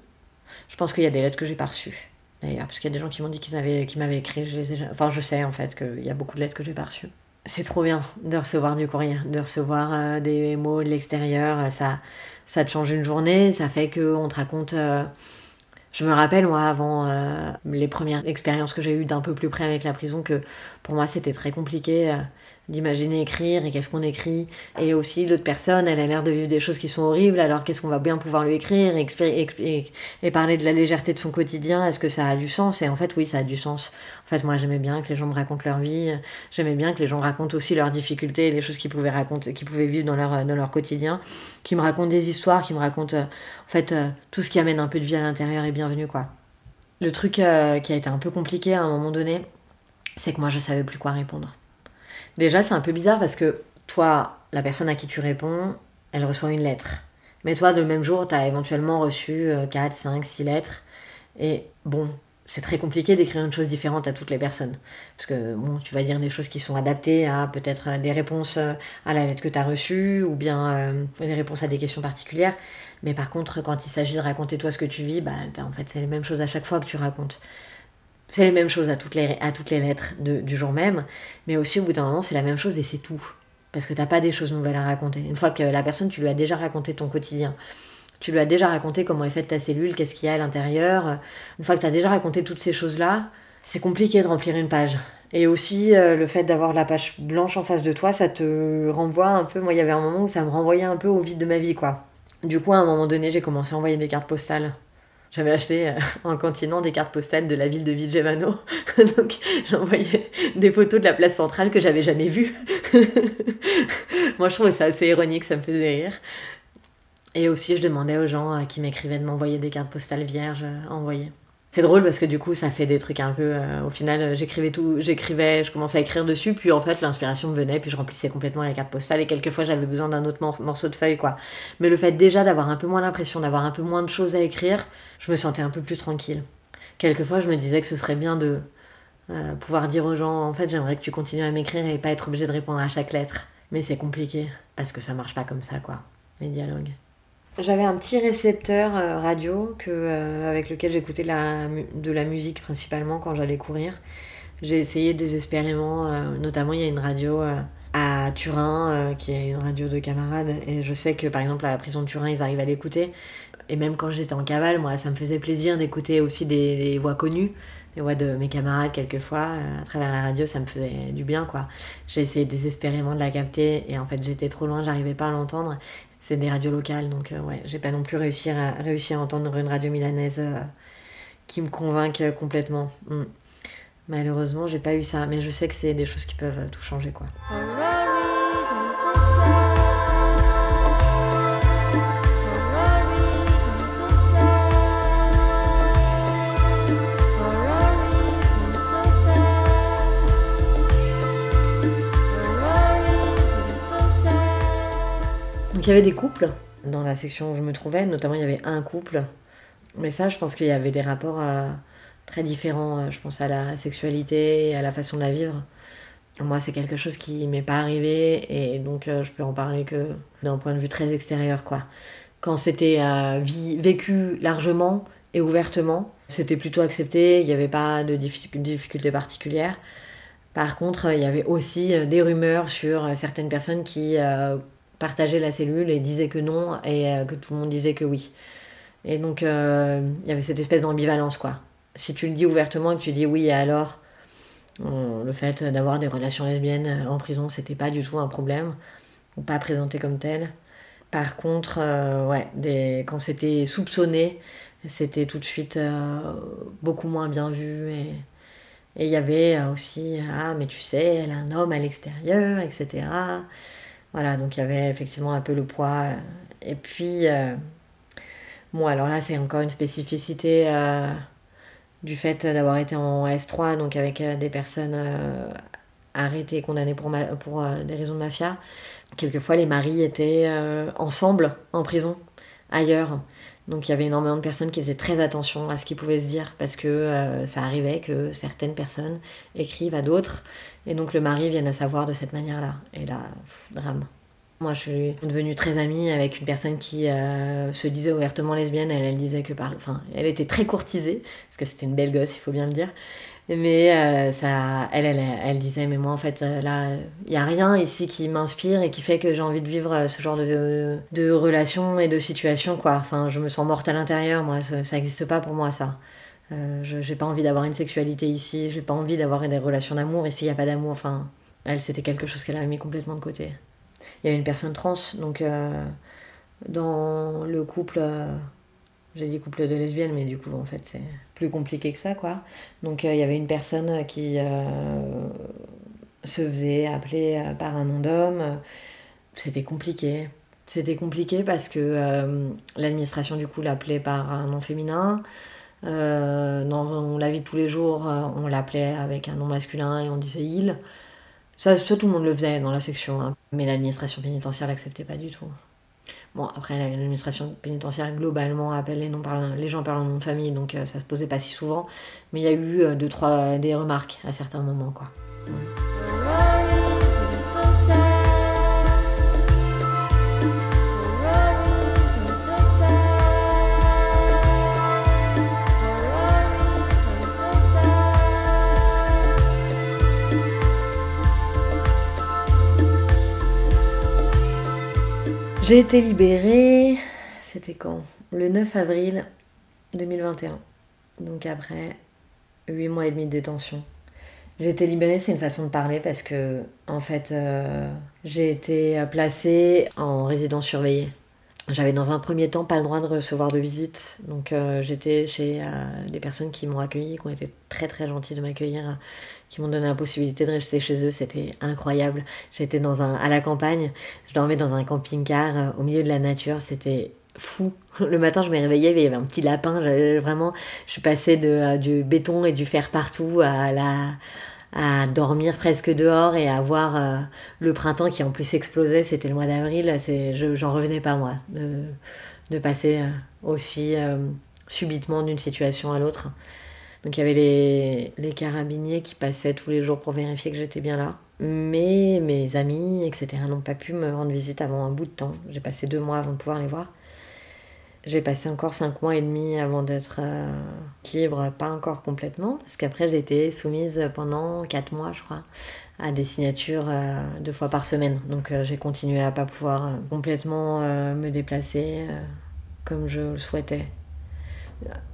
S6: Je pense qu'il y a des lettres que j'ai pas reçues. D'ailleurs, parce qu'il y a des gens qui m'ont dit qu'ils avaient, qu'ils m'avaient écrit. Je les ai Enfin, je sais en fait qu'il y a beaucoup de lettres que j'ai pas reçues. C'est trop bien de recevoir du courrier, de recevoir euh, des mots de l'extérieur. Ça, ça te change une journée. Ça fait que on te raconte. euh, Je me rappelle, moi, avant euh, les premières expériences que j'ai eues d'un peu plus près avec la prison, que pour moi, c'était très compliqué euh, d'imaginer écrire et qu'est-ce qu'on écrit. Et aussi, l'autre personne, elle a l'air de vivre des choses qui sont horribles, alors qu'est-ce qu'on va bien pouvoir lui écrire et, et, et parler de la légèreté de son quotidien Est-ce que ça a du sens? Et en fait, oui, ça a du sens. En fait, moi, j'aimais bien que les gens me racontent leur vie. J'aimais bien que les gens racontent aussi leurs difficultés, les choses qu'ils pouvaient raconter, qu'ils pouvaient vivre dans leur, dans leur quotidien, qui me racontent des histoires, qui me racontent, euh, en fait, euh, tout ce qui amène un peu de vie à l'intérieur est bienvenu, quoi. Le truc euh, qui a été un peu compliqué à un moment donné, c'est que moi, je savais plus quoi répondre. Déjà, c'est un peu bizarre parce que toi, la personne à qui tu réponds, elle reçoit une lettre. Mais toi, le même jour, tu as éventuellement reçu 4, 5, 6 lettres. Et bon, c'est très compliqué d'écrire une chose différente à toutes les personnes. Parce que bon, tu vas dire des choses qui sont adaptées à peut-être euh, des réponses euh, à la lettre que tu as reçue, ou bien euh, des réponses à des questions particulières. Mais par contre, quand il s'agit de raconter toi ce que tu vis, bah, en fait, c'est les mêmes choses à chaque fois que tu racontes. C'est les mêmes choses à toutes les, à toutes les lettres du jour même, mais aussi au bout d'un moment, c'est la même chose et c'est tout. Parce que t'as pas des choses nouvelles à raconter. Une fois que la personne, tu lui as déjà raconté ton quotidien, tu lui as déjà raconté comment est faite ta cellule, qu'est-ce qu'il y a à l'intérieur, une fois que tu as déjà raconté toutes ces choses-là, c'est compliqué de remplir une page. Et aussi, euh, le fait d'avoir la page blanche en face de toi, ça te renvoie un peu. Moi, il y avait un moment où ça me renvoyait un peu au vide de ma vie, quoi. Du coup, à un moment donné, j'ai commencé à envoyer des cartes postales. J'avais acheté euh, en continent des cartes postales de la ville de Vigevano. Donc, j'envoyais des photos de la place centrale que j'avais jamais vues. Moi, je trouvais ça assez ironique, ça me faisait rire. Et aussi, je demandais aux gens euh, qui m'écrivaient de m'envoyer des cartes postales vierges euh, à envoyer. C'est drôle parce que du coup, ça fait des trucs un peu. euh, au final, euh, j'écrivais tout, j'écrivais, je commençais à écrire dessus, puis en fait, l'inspiration venait, puis je remplissais complètement les cartes postales, et quelquefois, j'avais besoin d'un autre mor- morceau de feuille, quoi. Mais le fait déjà d'avoir un peu moins l'impression, d'avoir un peu moins de choses à écrire, je me sentais un peu plus tranquille. Quelquefois, je me disais que ce serait bien de euh, pouvoir dire aux gens, en fait, j'aimerais que tu continues à m'écrire et pas être obligé de répondre à chaque lettre. Mais c'est compliqué, parce que ça marche pas comme ça, quoi, les dialogues. J'avais un petit récepteur euh, radio que, euh, avec lequel j'écoutais de la, musique principalement quand j'allais courir. J'ai essayé désespérément, euh, notamment il y a une radio à Turin qui est une radio de camarades et je sais que par exemple à la prison de Turin ils arrivent à l'écouter. Et même quand j'étais en cavale, moi ça me faisait plaisir d'écouter aussi des, des voix connues, des voix de mes camarades quelquefois à travers la radio, ça me faisait du bien quoi. J'ai essayé désespérément de la capter et en fait j'étais trop loin, j'arrivais pas à l'entendre. C'est des radios locales, donc euh, ouais, j'ai pas non plus réussi à, à entendre une radio milanaise euh, qui me convainque euh, complètement. Mm. Malheureusement, j'ai pas eu ça, mais je sais que c'est des choses qui peuvent tout changer quoi. Donc il y avait des couples dans la section où je me trouvais, notamment il y avait un couple. Mais ça, je pense qu'il y avait des rapports euh, très différents, euh, je pense à la sexualité et à la façon de la vivre. Moi, c'est quelque chose qui m'est pas arrivé et donc euh, je peux en parler que d'un point de vue très extérieur, quoi. Quand c'était vécu largement et ouvertement, c'était plutôt accepté, il n'y avait pas de diffi- difficultés particulières. Par contre, il y avait aussi des rumeurs sur certaines personnes qui partageaient la cellule et disaient que non et euh, que tout le monde disait que oui. Et donc, euh, il y avait cette espèce d'ambivalence, quoi. Si tu le dis ouvertement et que tu dis oui, alors euh, le fait d'avoir des relations lesbiennes en prison, c'était pas du tout un problème, ou pas présenté comme tel. Par contre, ouais, quand c'était soupçonné, c'était tout de suite beaucoup moins bien vu. Et et il y avait aussi, ah, mais tu sais, elle a un homme à l'extérieur, etc. Voilà, donc il y avait effectivement un peu le poids. euh, Et puis, euh, bon, alors là, c'est encore une spécificité euh, du fait d'avoir été en S3, donc avec des personnes euh, arrêtées, condamnées pour, pour des raisons de mafia. Quelquefois, les maris étaient ensemble en prison, ailleurs. Donc il y avait énormément de personnes qui faisaient très attention à ce qu'ils pouvaient se dire parce que euh, ça arrivait que certaines personnes écrivent à d'autres et donc le mari vienne à savoir de cette manière-là. Et là, drame. Moi, je suis devenue très amie avec une personne qui euh, se disait ouvertement lesbienne. Elle, elle disait que par... enfin, elle était très courtisée parce que c'était une belle gosse, il faut bien le dire. Mais euh, ça, elle, elle, elle disait, mais moi en fait, euh, là, il n'y a rien ici qui m'inspire et qui fait que j'ai envie de vivre euh, ce genre de, de relations et de situations, quoi. Enfin, je me sens morte à l'intérieur, moi, ça n'existe pas pour moi, ça. Euh, je j'ai pas envie d'avoir une sexualité ici, j'ai pas envie d'avoir des relations d'amour ici, il n'y a pas d'amour. Enfin, elle, c'était quelque chose qu'elle avait mis complètement de côté. Il y avait une personne trans, donc dans le couple, j'ai dit couple de lesbiennes, mais du coup, en fait, c'est plus compliqué que ça, quoi. Donc, euh, il y avait une personne qui euh, se faisait appeler euh, par un nom d'homme. C'était compliqué. C'était compliqué parce que euh, l'administration, du coup, l'appelait par un nom féminin. Euh, dans la vie de tous les jours, euh, on l'appelait avec un nom masculin et on disait il. Ça, ça, tout le monde le faisait dans la section, hein. mais l'administration pénitentiaire l'acceptait pas du tout. Bon, après, l'administration pénitentiaire, globalement, appelle les, noms par, les gens par leur nom de famille, donc euh, ça se posait pas si souvent. Mais il y a eu euh, deux, trois, des remarques à certains moments, quoi. J'ai été libérée, c'était quand? Le 9 avril 2021. Donc après 8 mois et demi de détention. J'ai été libérée, c'est une façon de parler parce que, en fait, euh, j'ai été placée en résidence surveillée. J'avais dans un premier temps pas le droit de recevoir de visite, donc euh, j'étais chez euh, des personnes qui m'ont accueilli, qui ont été très très gentilles de m'accueillir, qui m'ont donné la possibilité de rester chez eux, c'était incroyable. J'étais dans un à la campagne, je dormais dans un camping-car au milieu de la nature, c'était fou. Le matin, je me réveillais, il y avait un petit lapin. Vraiment, je passée de, du béton et du fer partout à, la, à dormir presque dehors et à voir euh, le printemps qui en plus explosait. C'était le mois d'avril. J'en revenais pas, moi, de, passer euh, aussi euh, subitement d'une situation à l'autre. Donc il y avait les, les carabiniers qui passaient tous les jours pour vérifier que j'étais bien là. Mais mes amis, etc., n'ont pas pu me rendre visite avant un bout de temps. J'ai passé deux mois avant de pouvoir les voir. J'ai passé encore 5 mois et demi avant d'être euh, libre, pas encore complètement, parce qu'après j'ai été soumise pendant 4 mois, je crois, à des signatures euh, deux fois par semaine. Donc euh, j'ai continué à pas pouvoir complètement me déplacer comme je le souhaitais.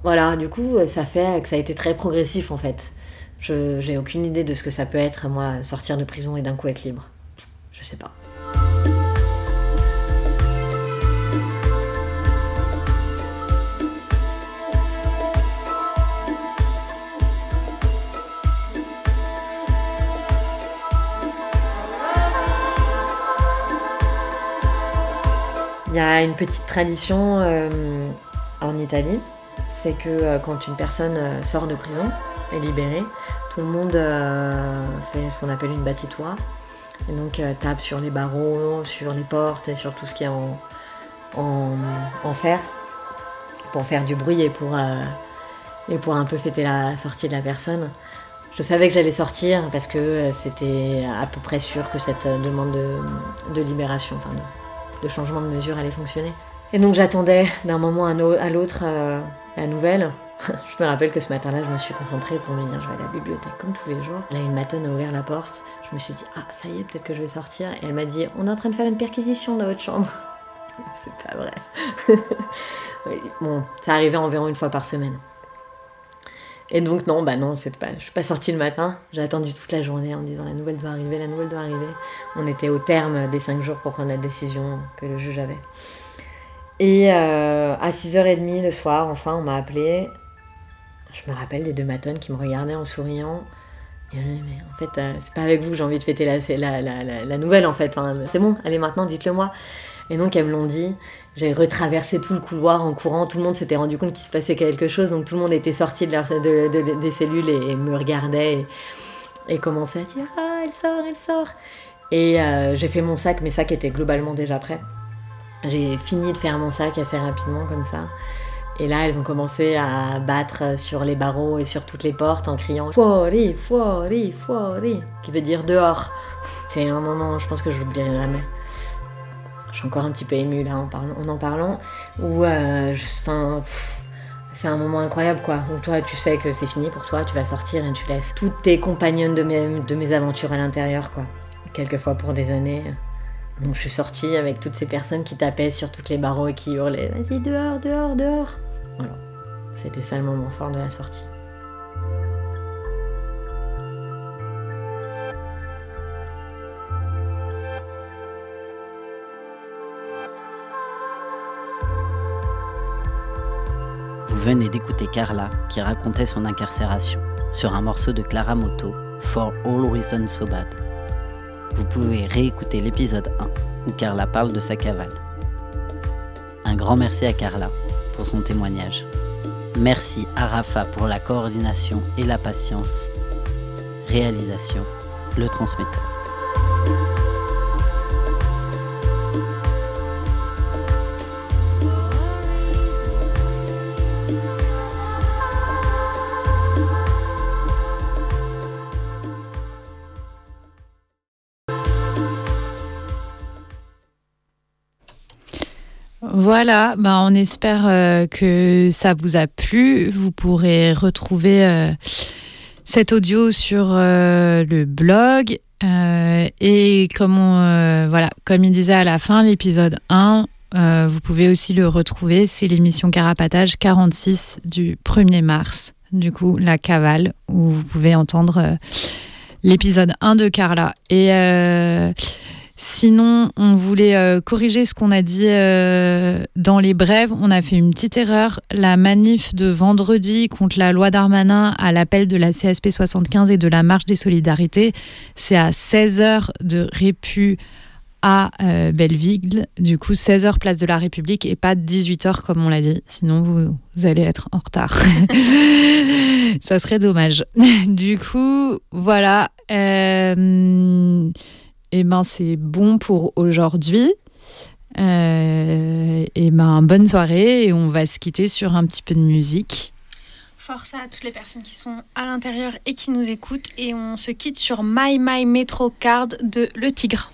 S6: Voilà, du coup, ça fait que ça a été très progressif en fait. Je j'ai aucune idée de ce que ça peut être, moi, sortir de prison et d'un coup être libre. Je sais pas. Il y a une petite tradition euh, en Italie, c'est que euh, quand une personne euh, sort de prison, est libérée, tout le monde fait ce qu'on appelle une batitoire. Et donc tape sur les barreaux, sur les portes et sur tout ce qui est en, fer pour faire du bruit et pour, et pour un peu fêter la sortie de la personne. Je savais que j'allais sortir parce que c'était à peu près sûr que cette demande de, libération, changement de mesure allait fonctionner. Et donc j'attendais d'un moment à l'autre euh, la nouvelle. je me rappelle que ce matin-là, je me suis concentrée pour me dire je vais à la bibliothèque comme tous les jours. Là, une matonne a ouvert la porte. Je me suis dit ah ça y est, peut-être que je vais sortir. Et elle m'a dit on est en train de faire une perquisition dans votre chambre. C'est pas vrai. bon, ça arrivait environ une fois par semaine. Et donc non, bah non, c'est pas, je suis pas sortie le matin. J'ai attendu toute la journée en disant la nouvelle doit arriver, la nouvelle doit arriver. On était au terme des cinq jours pour prendre la décision que le juge avait. Et euh, à 6h30 le soir, enfin, on m'a appelé. Je me rappelle des deux matones qui me regardaient en souriant. Mais en fait, euh, c'est pas avec vous que j'ai envie de fêter la, la, la, la nouvelle en fait. c'est bon, allez maintenant, dites-le moi. Et donc elles me l'ont dit. J'ai retraversé tout le couloir en courant. Tout le monde s'était rendu compte qu'il se passait quelque chose. Donc tout le monde était sorti des cellules et, me regardait et, commençait à dire Ah, elle sort, elle sort. Et euh, j'ai fait mon sac. Mes sacs étaient globalement déjà prêts. J'ai fini de faire mon sac assez rapidement comme ça. Et là, elles ont commencé à battre sur les barreaux et sur toutes les portes en criant Fuori, fuori, fuori, qui veut dire dehors. C'est un moment, je pense que je l'oublierai jamais encore un petit peu émue là en, en en parlant, où euh, c'est un moment incroyable quoi, où toi tu sais que c'est fini pour toi, tu vas sortir et tu laisses toutes tes compagnonnes de mes, de mes aventures à l'intérieur quoi, quelquefois pour des années. Donc je suis sortie avec toutes ces personnes qui tapaient sur toutes les barreaux et qui hurlaient Vas-y dehors, dehors, dehors. Voilà, c'était ça le moment fort de la sortie.
S7: Venez d'écouter Carla qui racontait son incarcération sur un morceau de Clara Moto, For All Reasons So Bad. Vous pouvez réécouter l'épisode 1 où Carla parle de sa cavale. Un grand merci à Carla pour son témoignage. Merci à Rafa pour la coordination et la patience. Réalisation, le transmetteur.
S4: Voilà, ben on espère euh, que ça vous a plu. Vous pourrez retrouver euh, cet audio sur euh, le blog et comme, voilà, comme il disait à la fin, l'épisode 1, vous pouvez aussi le retrouver. C'est l'émission Carapatage 46 du 1er mars. Du coup, la cavale, où vous pouvez entendre l'épisode 1 de Carla. Et Sinon, on voulait euh, corriger ce qu'on a dit euh, dans les brèves. On a fait une petite erreur. La manif de vendredi contre la loi Darmanin à l'appel de la CSP 75 et de la Marche des Solidarités, c'est à 16h de Répu à euh, Belleville. Du coup, 16h place de la République et pas 18h comme on l'a dit. Sinon, vous, allez être en retard. Ça serait dommage. du coup, voilà et eh ben, c'est bon pour aujourd'hui. Euh, et eh ben, bonne soirée et on va se quitter sur un petit peu de musique.
S8: Force à toutes les personnes qui sont à l'intérieur et qui nous écoutent. Et on se quitte sur My My de Le Tigre.